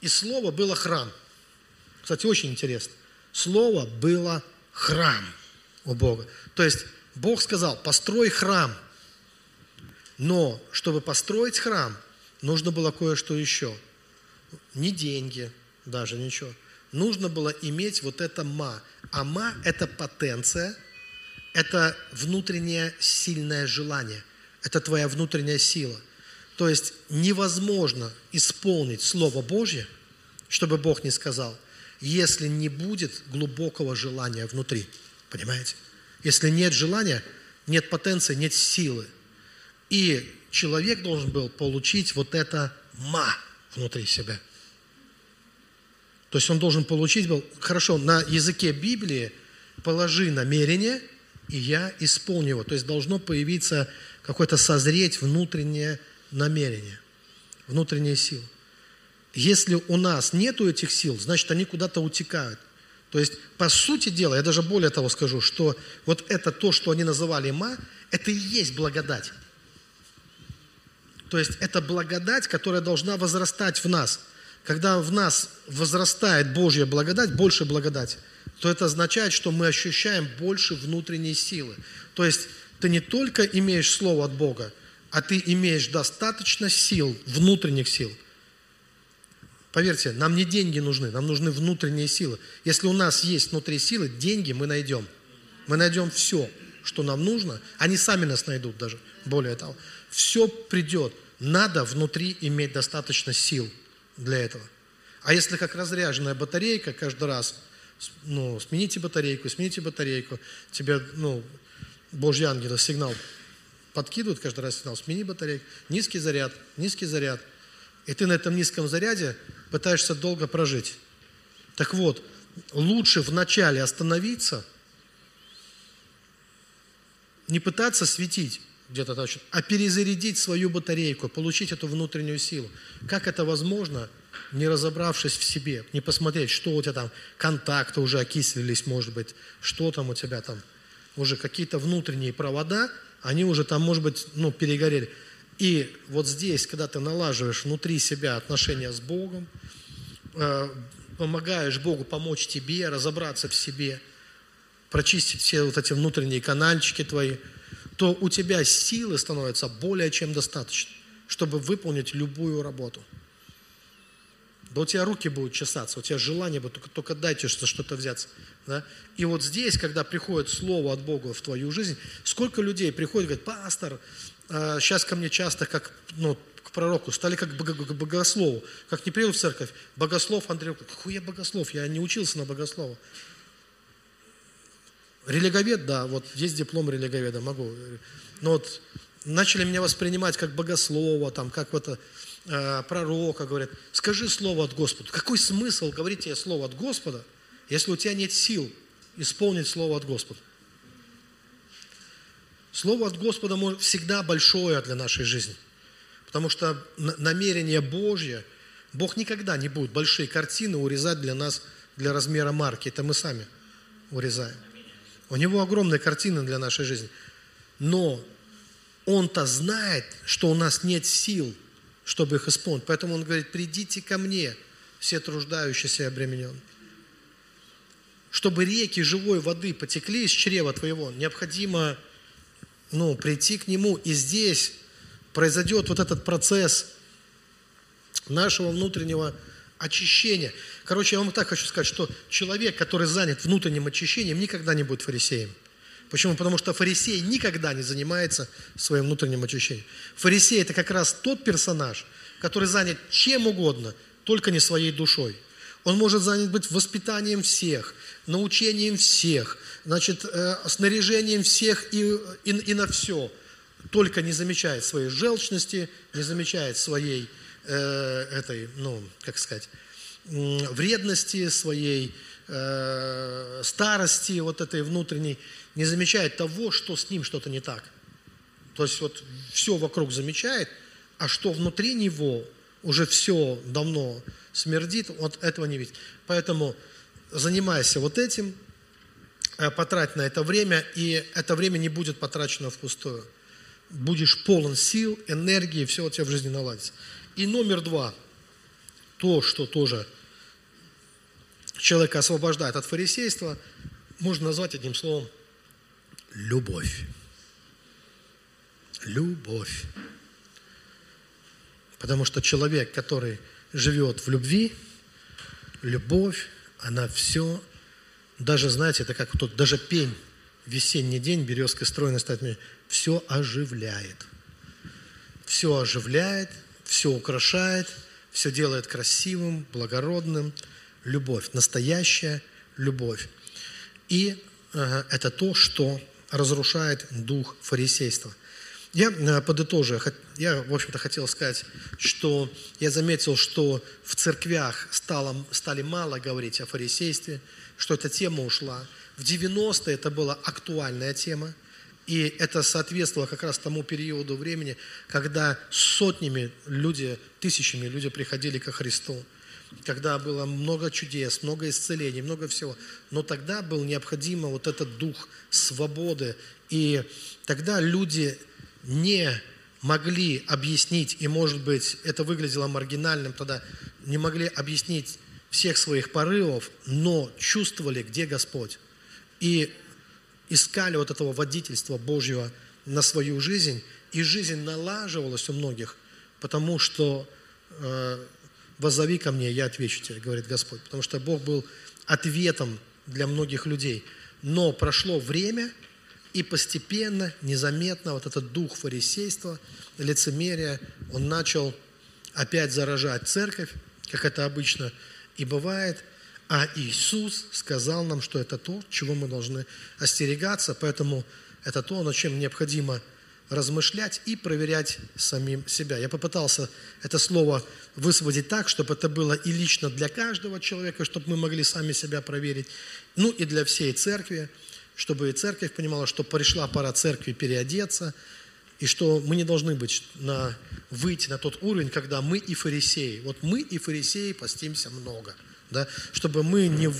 И Слово было храм. Кстати, очень интересно. Слово было храм. у Бога. То есть Бог сказал, построй храм. Но чтобы построить храм, нужно было кое-что еще. Не деньги, даже ничего. Нужно было иметь вот это ма. А ма – это потенция, это внутреннее сильное желание. Это твоя внутренняя сила. То есть невозможно исполнить Слово Божье, чтобы Бог не сказал, если не будет глубокого желания внутри. Понимаете? Если нет желания, нет потенции, нет силы. И человек должен был получить вот это ма внутри себя. То есть он должен получить был, хорошо, на языке Библии положи намерение, и я исполню его. То есть должно появиться какое-то созреть внутреннее намерение, внутренние силы. Если у нас нету этих сил, значит, они куда-то утекают. То есть, по сути дела, я даже более того скажу, что вот это то, что они называли ма, это и есть благодать. То есть, это благодать, которая должна возрастать в нас. Когда в нас возрастает Божья благодать, больше благодати, то это означает, что мы ощущаем больше внутренней силы. То есть, ты не только имеешь Слово от Бога, а ты имеешь достаточно сил, внутренних сил – Поверьте, нам не деньги нужны, нам нужны внутренние силы. Если у нас есть внутри силы, деньги мы найдем. Мы найдем все, что нам нужно. Они сами нас найдут даже, более того. Все придет. Надо внутри иметь достаточно сил для этого. А если как разряженная батарейка каждый раз, ну, смените батарейку, смените батарейку, тебе, ну, Божьи ангелы сигнал подкидывают каждый раз сигнал, смени батарейку, низкий заряд, низкий заряд. И ты на этом низком заряде пытаешься долго прожить. Так вот, лучше вначале остановиться, не пытаться светить где-то там, а перезарядить свою батарейку, получить эту внутреннюю силу. Как это возможно, не разобравшись в себе, не посмотреть, что у тебя там, контакты уже окислились, может быть, что там у тебя там, уже какие-то внутренние провода, они уже там, может быть, ну, перегорели. И вот здесь, когда ты налаживаешь внутри себя отношения с Богом, э, помогаешь Богу помочь тебе разобраться в себе, прочистить все вот эти внутренние канальчики твои, то у тебя силы становятся более чем достаточно, чтобы выполнить любую работу. Да у тебя руки будут чесаться, у тебя желание будет, только, только дайте что-то взяться. Да? И вот здесь, когда приходит слово от Бога в твою жизнь, сколько людей приходит, говорит, пастор, сейчас а, ко мне часто, как ну, к пророку, стали как богослову. Как не принял в церковь, богослов Андрей, какой я богослов, я не учился на богослова. Религовед, да, вот есть диплом религоведа, могу. Но вот начали меня воспринимать как богослова, там, как вот э, пророка, говорят, скажи слово от Господа. Какой смысл говорить тебе слово от Господа, если у тебя нет сил исполнить слово от Господа? Слово от Господа всегда большое для нашей жизни. Потому что намерение Божье, Бог никогда не будет большие картины урезать для нас, для размера марки. Это мы сами урезаем. У Него огромные картины для нашей жизни. Но Он-то знает, что у нас нет сил, чтобы их исполнить. Поэтому Он говорит, придите ко мне, все труждающиеся и обремененные. Чтобы реки живой воды потекли из чрева твоего, необходимо ну, прийти к Нему. И здесь произойдет вот этот процесс нашего внутреннего очищения. Короче, я вам так хочу сказать, что человек, который занят внутренним очищением, никогда не будет фарисеем. Почему? Потому что фарисей никогда не занимается своим внутренним очищением. Фарисей – это как раз тот персонаж, который занят чем угодно, только не своей душой. Он может занят быть воспитанием всех, научением всех, значит, э, снаряжением всех и, и, и на все. Только не замечает своей желчности, не замечает своей э, этой, ну, как сказать, вредности, своей э, старости, вот этой внутренней, не замечает того, что с ним что-то не так. То есть вот все вокруг замечает, а что внутри него уже все давно смердит, вот этого не видит. Поэтому занимайся вот этим, э, потрать на это время, и это время не будет потрачено впустую. Будешь полон сил, энергии, все у тебя в жизни наладится. И номер два, то, что тоже человека освобождает от фарисейства, можно назвать одним словом любовь. Любовь. Потому что человек, который живет в любви, любовь, она все, даже, знаете, это как тут, даже пень, весенний день, березка стройно стать, все оживляет. Все оживляет, все украшает, все делает красивым, благородным. Любовь, настоящая любовь. И это то, что разрушает дух фарисейства – я э, подытожу, я, в общем-то, хотел сказать, что я заметил, что в церквях стало, стали мало говорить о фарисействе, что эта тема ушла. В 90-е это была актуальная тема, и это соответствовало как раз тому периоду времени, когда сотнями люди, тысячами люди приходили ко Христу, когда было много чудес, много исцелений, много всего. Но тогда был необходимо вот этот дух свободы, и тогда люди не могли объяснить, и, может быть, это выглядело маргинальным тогда, не могли объяснить всех своих порывов, но чувствовали, где Господь. И искали вот этого водительства Божьего на свою жизнь, и жизнь налаживалась у многих, потому что э, «возови ко мне, я отвечу тебе», говорит Господь, потому что Бог был ответом для многих людей. Но прошло время – и постепенно, незаметно вот этот дух фарисейства, лицемерия, он начал опять заражать церковь, как это обычно и бывает. А Иисус сказал нам, что это то, чего мы должны остерегаться, поэтому это то, над чем необходимо размышлять и проверять самим себя. Я попытался это слово высвободить так, чтобы это было и лично для каждого человека, чтобы мы могли сами себя проверить, ну и для всей церкви чтобы и церковь понимала, что пришла пора церкви переодеться, и что мы не должны быть на, выйти на тот уровень, когда мы и фарисеи. Вот мы и фарисеи постимся много. Да? Чтобы мы не,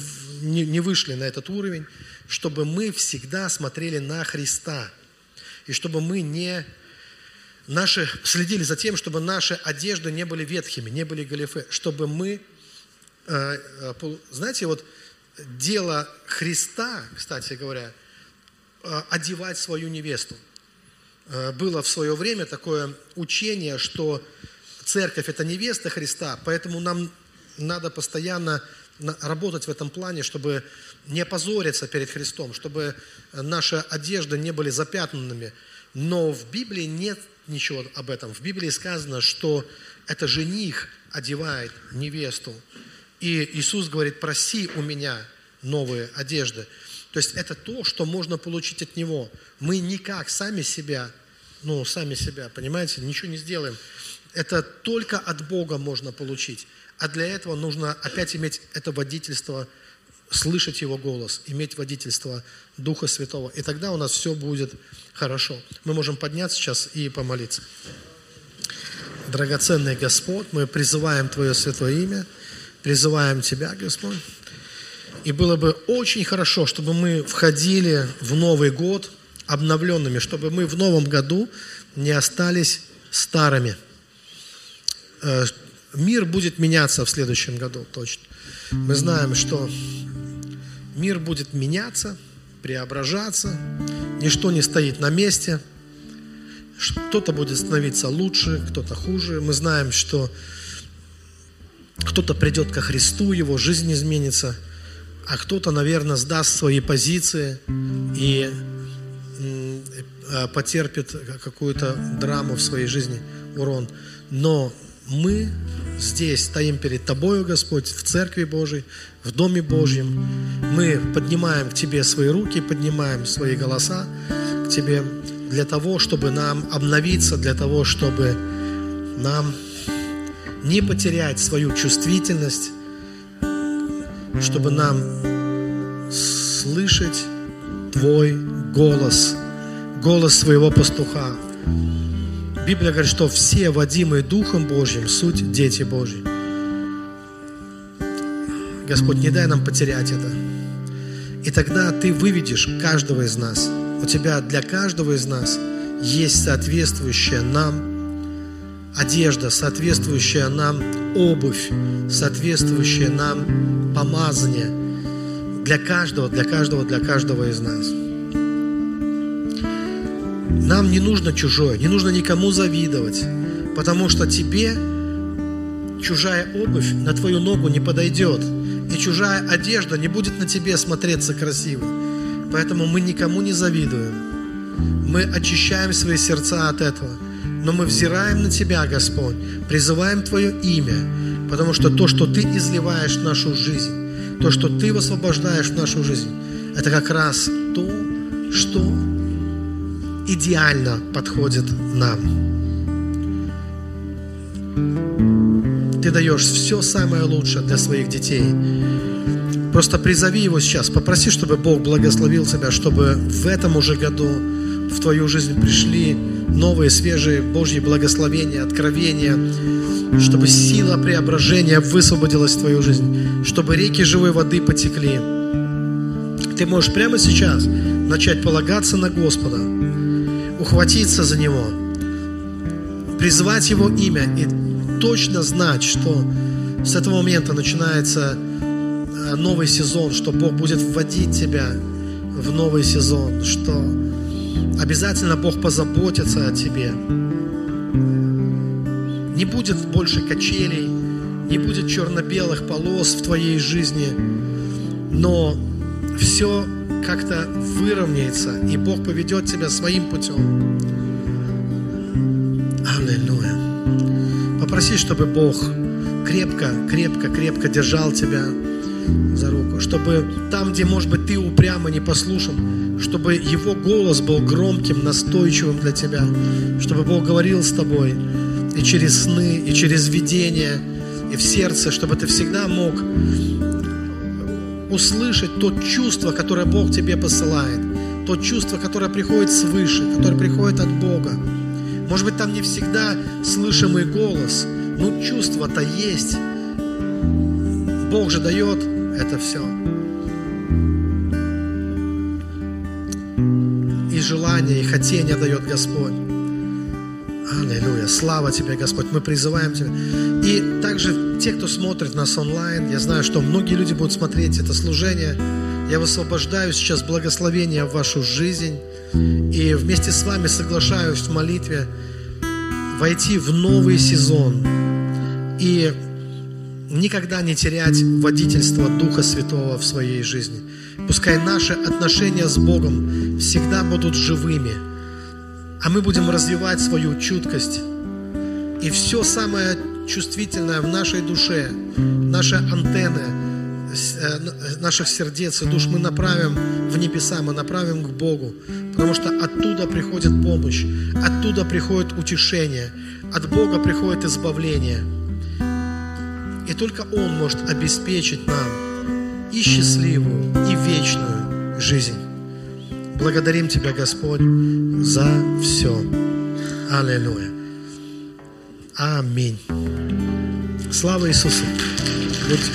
не, не вышли на этот уровень, чтобы мы всегда смотрели на Христа. И чтобы мы не наши, следили за тем, чтобы наши одежды не были ветхими, не были галифе, чтобы мы, э, э, знаете, вот дело Христа, кстати говоря, э, одевать свою невесту. Было в свое время такое учение, что церковь – это невеста Христа, поэтому нам надо постоянно работать в этом плане, чтобы не опозориться перед Христом, чтобы наши одежды не были запятнанными. Но в Библии нет ничего об этом. В Библии сказано, что это жених одевает невесту. И Иисус говорит, проси у меня новые одежды. То есть это то, что можно получить от Него. Мы никак сами себя, ну, сами себя, понимаете, ничего не сделаем. Это только от Бога можно получить. А для этого нужно опять иметь это водительство, слышать Его голос, иметь водительство Духа Святого. И тогда у нас все будет хорошо. Мы можем подняться сейчас и помолиться. Драгоценный Господь, мы призываем Твое Святое Имя – призываем Тебя, Господь. И было бы очень хорошо, чтобы мы входили в Новый год обновленными, чтобы мы в новом году не остались старыми. Э, мир будет меняться в следующем году, точно. Мы знаем, что мир будет меняться, преображаться, ничто не стоит на месте, кто-то будет становиться лучше, кто-то хуже. Мы знаем, что кто-то придет ко Христу, его жизнь изменится, а кто-то, наверное, сдаст свои позиции и а, потерпит какую-то драму в своей жизни, урон. Но мы здесь стоим перед Тобою, Господь, в Церкви Божьей, в Доме Божьем. Мы поднимаем к Тебе свои руки, поднимаем свои голоса к Тебе для того, чтобы нам обновиться, для того, чтобы нам не потерять свою чувствительность, чтобы нам слышать Твой голос, голос своего пастуха. Библия говорит, что все водимые Духом Божьим суть дети Божьи. Господь, не дай нам потерять это. И тогда Ты выведешь каждого из нас. У Тебя для каждого из нас есть соответствующая нам одежда, соответствующая нам обувь, соответствующая нам помазание для каждого, для каждого, для каждого из нас. Нам не нужно чужое, не нужно никому завидовать, потому что тебе чужая обувь на твою ногу не подойдет, и чужая одежда не будет на тебе смотреться красивой. Поэтому мы никому не завидуем. Мы очищаем свои сердца от этого. Но мы взираем на Тебя, Господь, призываем Твое имя, потому что то, что Ты изливаешь в нашу жизнь, то, что Ты высвобождаешь в нашу жизнь, это как раз то, что идеально подходит нам. Ты даешь все самое лучшее для своих детей. Просто призови его сейчас, попроси, чтобы Бог благословил тебя, чтобы в этом уже году в твою жизнь пришли новые, свежие Божьи благословения, откровения, чтобы сила преображения высвободилась в твою жизнь, чтобы реки живой воды потекли. Ты можешь прямо сейчас начать полагаться на Господа, ухватиться за Него, призвать Его имя и точно знать, что с этого момента начинается э, новый сезон, что Бог будет вводить тебя в новый сезон, что обязательно Бог позаботится о тебе. Не будет больше качелей, не будет черно-белых полос в твоей жизни, но все как-то выровняется, и Бог поведет тебя своим путем. Аллилуйя. Попроси, чтобы Бог крепко, крепко, крепко держал тебя за руку, чтобы там, где, может быть, ты упрямо не послушан, чтобы Его голос был громким, настойчивым для тебя, чтобы Бог говорил с тобой и через сны, и через видение, и в сердце, чтобы ты всегда мог услышать то чувство, которое Бог тебе посылает, то чувство, которое приходит свыше, которое приходит от Бога. Может быть, там не всегда слышимый голос, но чувство-то есть. Бог же дает это все. И желание, и хотение дает Господь. Аллилуйя. Слава Тебе, Господь. Мы призываем Тебя. И также те, кто смотрит нас онлайн, я знаю, что многие люди будут смотреть это служение. Я высвобождаю сейчас благословение в вашу жизнь. И вместе с вами соглашаюсь в молитве войти в новый сезон. И никогда не терять водительство Духа Святого в своей жизни. Пускай наши отношения с Богом всегда будут живыми – а мы будем развивать свою чуткость. И все самое чувствительное в нашей душе, наши антенны, э, наших сердец и душ мы направим в небеса, мы направим к Богу, потому что оттуда приходит помощь, оттуда приходит утешение, от Бога приходит избавление. И только Он может обеспечить нам и счастливую, и вечную жизнь. Благодарим Тебя, Господь, за все. Аллилуйя. Аминь. Слава Иисусу. Будь...